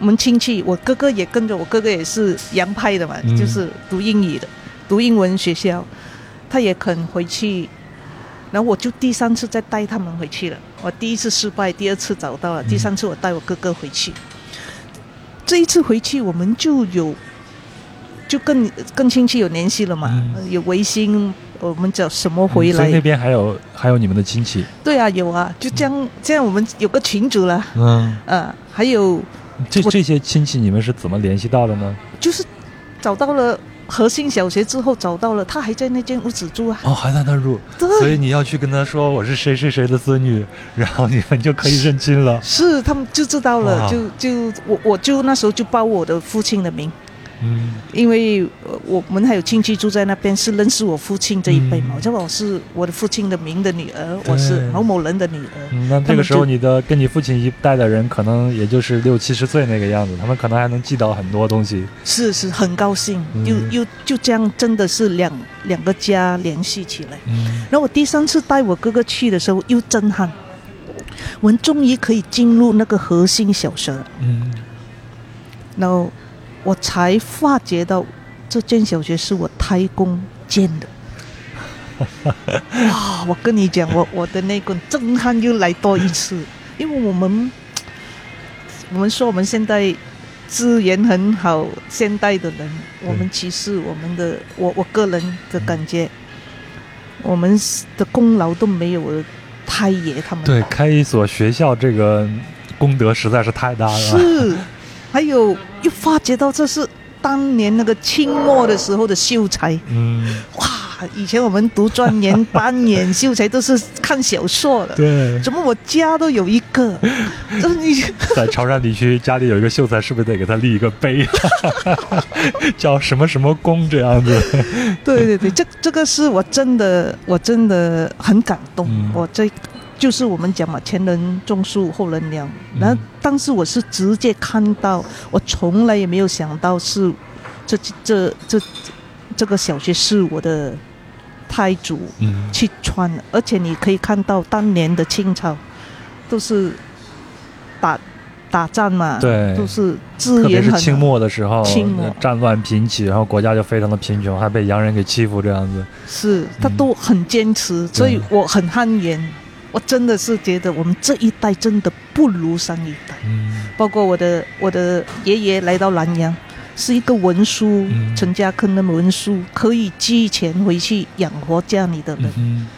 我们亲戚，我哥哥也跟着，我哥哥也是洋派的嘛，嗯。就是读英语的，读英文学校，他也肯回去。然后我就第三次再带他们回去了。我第一次失败，第二次找到了，第三次我带我哥哥回去。这一次回去，我们就有就跟跟亲戚有联系了嘛，有微信，我们叫什么回来？嗯所以那边还有还有你们的亲戚，对啊，有啊，就这样，这样我们有个群主了，嗯，呃，还有这这些亲戚你们是怎么联系到的呢？就是找到了核心小学之后，找到了他还在那间屋子住啊，哦，还在那住，对，所以你要去跟他说我是谁谁谁的孙女，然后你们就可以认亲了。是他们就知道了，就就我我就那时候就报我的父亲的名，嗯。因为呃我们还有亲戚住在那边，是认识我父亲这一辈嘛，嗯我说我是我的父亲的名的女儿，我是某某人的女儿，嗯，那这个时候你的跟你父亲一代的人，可能也就是六七十岁那个样子，他们可能还能记到很多东西。是是很高兴，嗯。又又就这样，真的是两两个家联系起来。嗯。然后我第三次带我哥哥去的时候，又震撼，我们终于可以进入那个核心小学了，嗯。然后我才发觉到这间小学是我太公建的。哇！我跟你讲，我我的那个震撼又来多一次，因为我们我们说我们现在资源很好、现代的人，我们其实我们的我我个人的感觉，我们的功劳都没有太爷他们对，开一所学校这个功德实在是太大了。是，还有又发觉到这是当年那个清末的时候的秀才，嗯，哇！以前我们读状元、扮演秀才都是看小说的，对，怎么我家都有一个？在潮汕地区家里有一个秀才，是不是得给他立一个碑，叫什么什么公这样子？对对对，这这个是我真的我真的很感动，嗯我这。就是我们讲嘛，前人种树，后人凉。然后当时我是直接看到，我从来也没有想到是这这这这个小学是我的太祖嗯，去穿的，而且你可以看到当年的清朝都是打打仗嘛，对都是资特别是清末的时候，清末战乱频起，然后国家就非常的贫穷，还被洋人给欺负这样子。是他嗯都很坚持，所以我很汗颜。我真的是觉得我们这一代真的不如上一代，嗯。包括我的我的爷爷来到南阳，是一个文书，嗯。陈家坑的文书，可以寄钱回去养活家里的人，嗯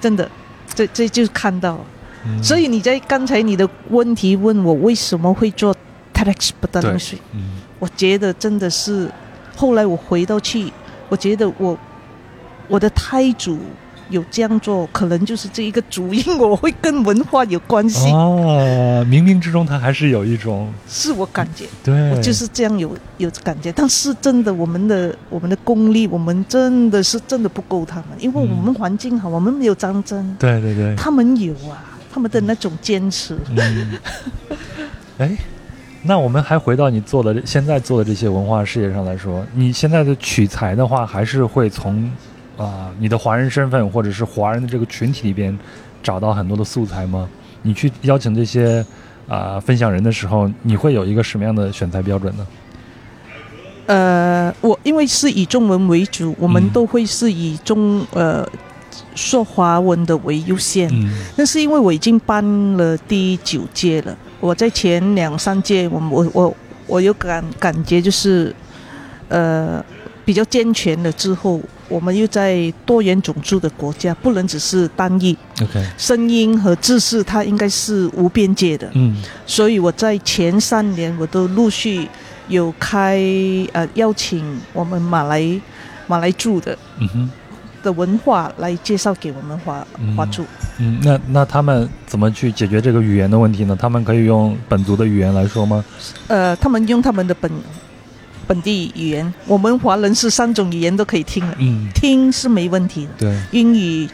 真的，这这就是看到。嗯，所以你在刚才你的问题问我为什么会做 TEDx 不得冷水，嗯。我觉得真的是，后来我回到去，我觉得我我的胎主有这样做，可能就是这一个主因，我会跟文化有关系，哦，冥冥之中他还是有一种是我感觉，对，我就是这样有有感觉。但是真的，我们的我们的功力，我们真的是真的不够他们，因为我们环境好，我们没有战争，对对对，他们有啊，他们的那种坚持。嗯，哎，那我们还回到你做的现在做的这些文化事业上来说，你现在的取材的话，还是会从啊、你的华人身份或者是华人的这个群体里边找到很多的素材吗？你去邀请这些啊、分享人的时候，你会有一个什么样的选材标准呢？呃，我因为是以中文为主，我们嗯都会是以中呃说华文的为优先。嗯那是因为我已经办了第九届了，我在前两三届，我我我我有感感觉就是，呃，比较健全了之后，我们又在多元种族的国家，不能只是单一，OK，声音和知识，它应该是无边界的。嗯所以我在前三年我都陆续有开呃邀请我们马来马来住的嗯哼的文化来介绍给我们华嗯华族。嗯，那那他们怎么去解决这个语言的问题呢？他们可以用本族的语言来说吗？呃，他们用他们的本本地语言，我们华人是三种语言都可以听的，嗯，听是没问题的，对，英语、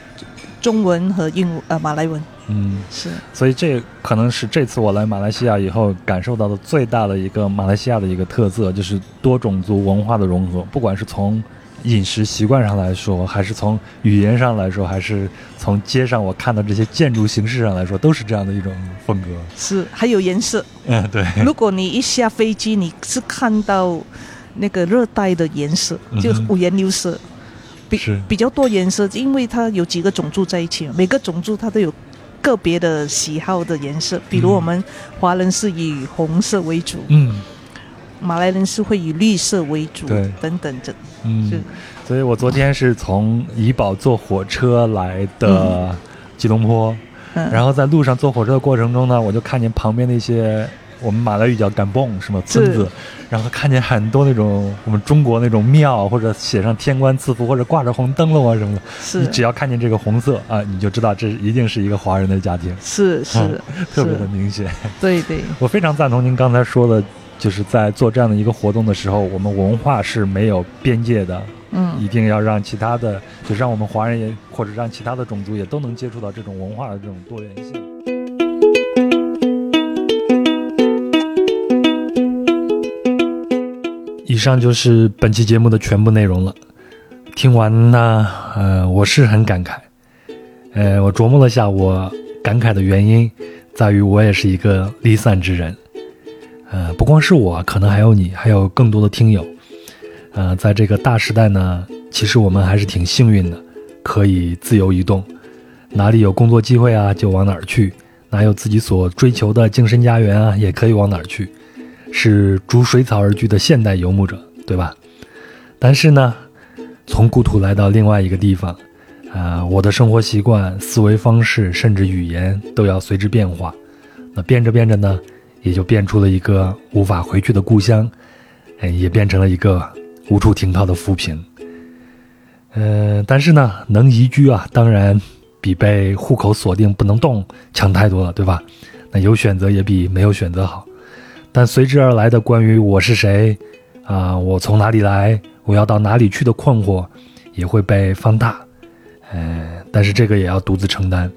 中文和英呃马来文。嗯。是。所以这可能是这次我来马来西亚以后感受到的最大的一个马来西亚的一个特色，就是多种族文化的融合。不管是从饮食习惯上来说，还是从语言上来说，还是从街上我看到这些建筑形式上来说，都是这样的一种风格。是，还有颜色。嗯，对，如果你一下飞机，你是看到那个热带的颜色，就五颜六色，比比较多颜色，因为它有几个种族在一起，每个种族它都有个别的喜好的颜色。比如嗯我们华人是以红色为主，嗯马来人是会以绿色为主，对。等等这。是。嗯。所以我昨天是从怡保坐火车来的吉隆坡，嗯，然后在路上坐火车的过程中呢，我就看见旁边那些我们马来语叫干蹦什么村子，然后看见很多那种我们中国那种庙，或者写上天官赐福，或者挂着红灯笼啊什么的。你只要看见这个红色啊，你就知道这一定是一个华人的家庭，是是。特别的明显。对对。我非常赞同您刚才说的，就是在做这样的一个活动的时候，我们文化是没有边界的，嗯一嗯定要让其他的，就让我们华人也或者让其他的种族也都能接触到这种文化的这种多元性。以上就是本期节目的全部内容了。听完呢，呃，我是很感慨。呃，我琢磨了下，我感慨的原因在于我也是一个离散之人。呃，不光是我，可能还有你，还有更多的听友。呃，在这个大时代呢，其实我们还是挺幸运的，可以自由移动，哪里有工作机会啊，就往哪儿去；哪有自己所追求的晋升家园啊，也可以往哪儿去。是逐水草而居的现代游牧者，对吧？但是呢，从故土来到另外一个地方，啊，我的生活习惯、思维方式，甚至语言都要随之变化。那变着变着呢，也就变出了一个无法回去的故乡，哎，也变成了一个无处停靠的浮萍。嗯，但是呢，能移居啊，当然比被户口锁定不能动强太多了，对吧？那有选择也比没有选择好。但随之而来的关于我是谁，啊，我从哪里来，我要到哪里去的困惑，也会被放大。嗯，但是这个也要独自承担。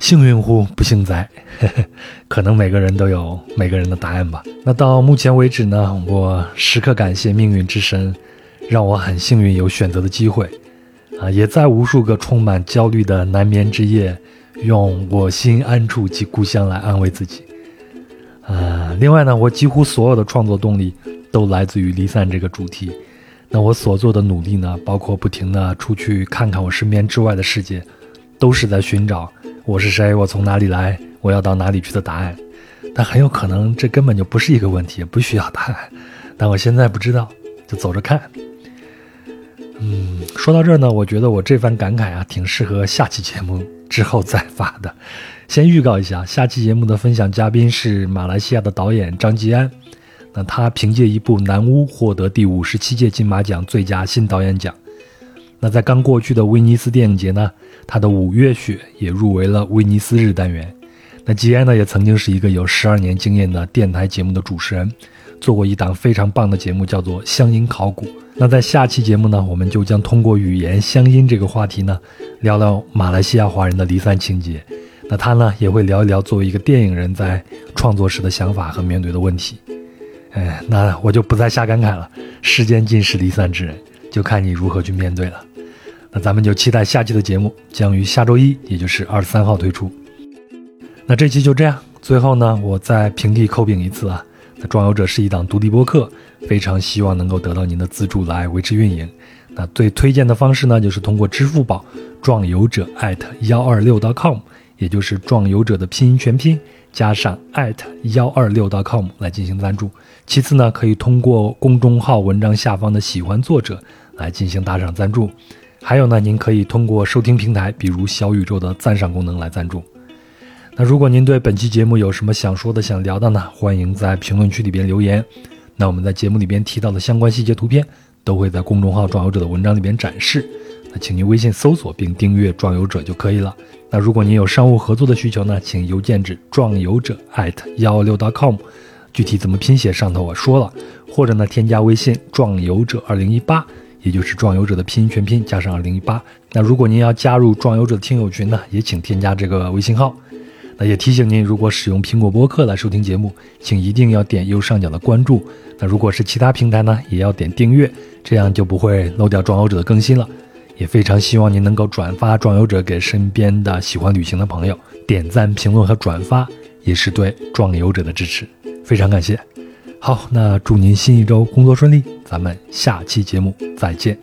幸运乎不幸哉，可能每个人都有每个人的答案吧。那到目前为止呢，我时刻感谢命运之神。让我很幸运有选择的机会，啊，也在无数个充满焦虑的难眠之夜，用我心安处及故乡来安慰自己。啊，另外呢，我几乎所有的创作动力都来自于离散这个主题。那我所做的努力呢，包括不停的出去看看我身边之外的世界，都是在寻找我是谁，我从哪里来，我要到哪里去的答案。但很有可能这根本就不是一个问题，不需要答案。但我现在不知道，就走着看。嗯，说到这儿呢，我觉得我这番感慨啊，挺适合下期节目之后再发的。先预告一下，下期节目的分享嘉宾是马来西亚的导演张吉安。那他凭借一部《南巫》获得第五十七届金马奖最佳新导演奖。那在刚过去的威尼斯电影节呢，他的《五月雪》也入围了威尼斯日单元。那吉安呢，也曾经是一个有十二年经验的电台节目的主持人。做过一档非常棒的节目，叫做《乡音考古》。那在下期节目呢，我们就将通过语言乡音这个话题呢，聊聊马来西亚华人的离散情节。那他呢，也会聊一聊作为一个电影人在创作时的想法和面对的问题。哎，那我就不再瞎感慨了。世间尽是离散之人，就看你如何去面对了。那咱们就期待下期的节目将于下周一，也就是二十三号推出。那这期就这样。最后呢，我再平地扣饼一次啊。那壮游者是一档独立播客，非常希望能够得到您的资助来维持运营。那最推荐的方式呢，就是通过支付宝壮游者艾特幺二六 .com，也就是壮游者的拼音全拼加上艾特幺二六 .com 来进行赞助。其次呢，可以通过公众号文章下方的喜欢作者来进行打赏赞助。还有呢，您可以通过收听平台，比如小宇宙的赞赏功能来赞助。那如果您对本期节目有什么想说的、想聊的呢？欢迎在评论区里边留言。那我们在节目里边提到的相关细节图片，都会在公众号“壮游者”的文章里边展示。那请您微信搜索并订阅“壮游者”就可以了。那如果您有商务合作的需求呢，请邮件至壮游者幺六 .com，具体怎么拼写上头我说了。或者呢，添加微信“壮游者二零一八”，也就是“壮游者”的拼音全拼加上二零一八。那如果您要加入“壮游者”的听友群呢，也请添加这个微信号。那也提醒您，如果使用苹果播客来收听节目，请一定要点右上角的关注。那如果是其他平台呢，也要点订阅，这样就不会漏掉壮游者的更新了。也非常希望您能够转发壮游者给身边的喜欢旅行的朋友，点赞、评论和转发也是对壮游者的支持，非常感谢。好，那祝您新一周工作顺利，咱们下期节目再见。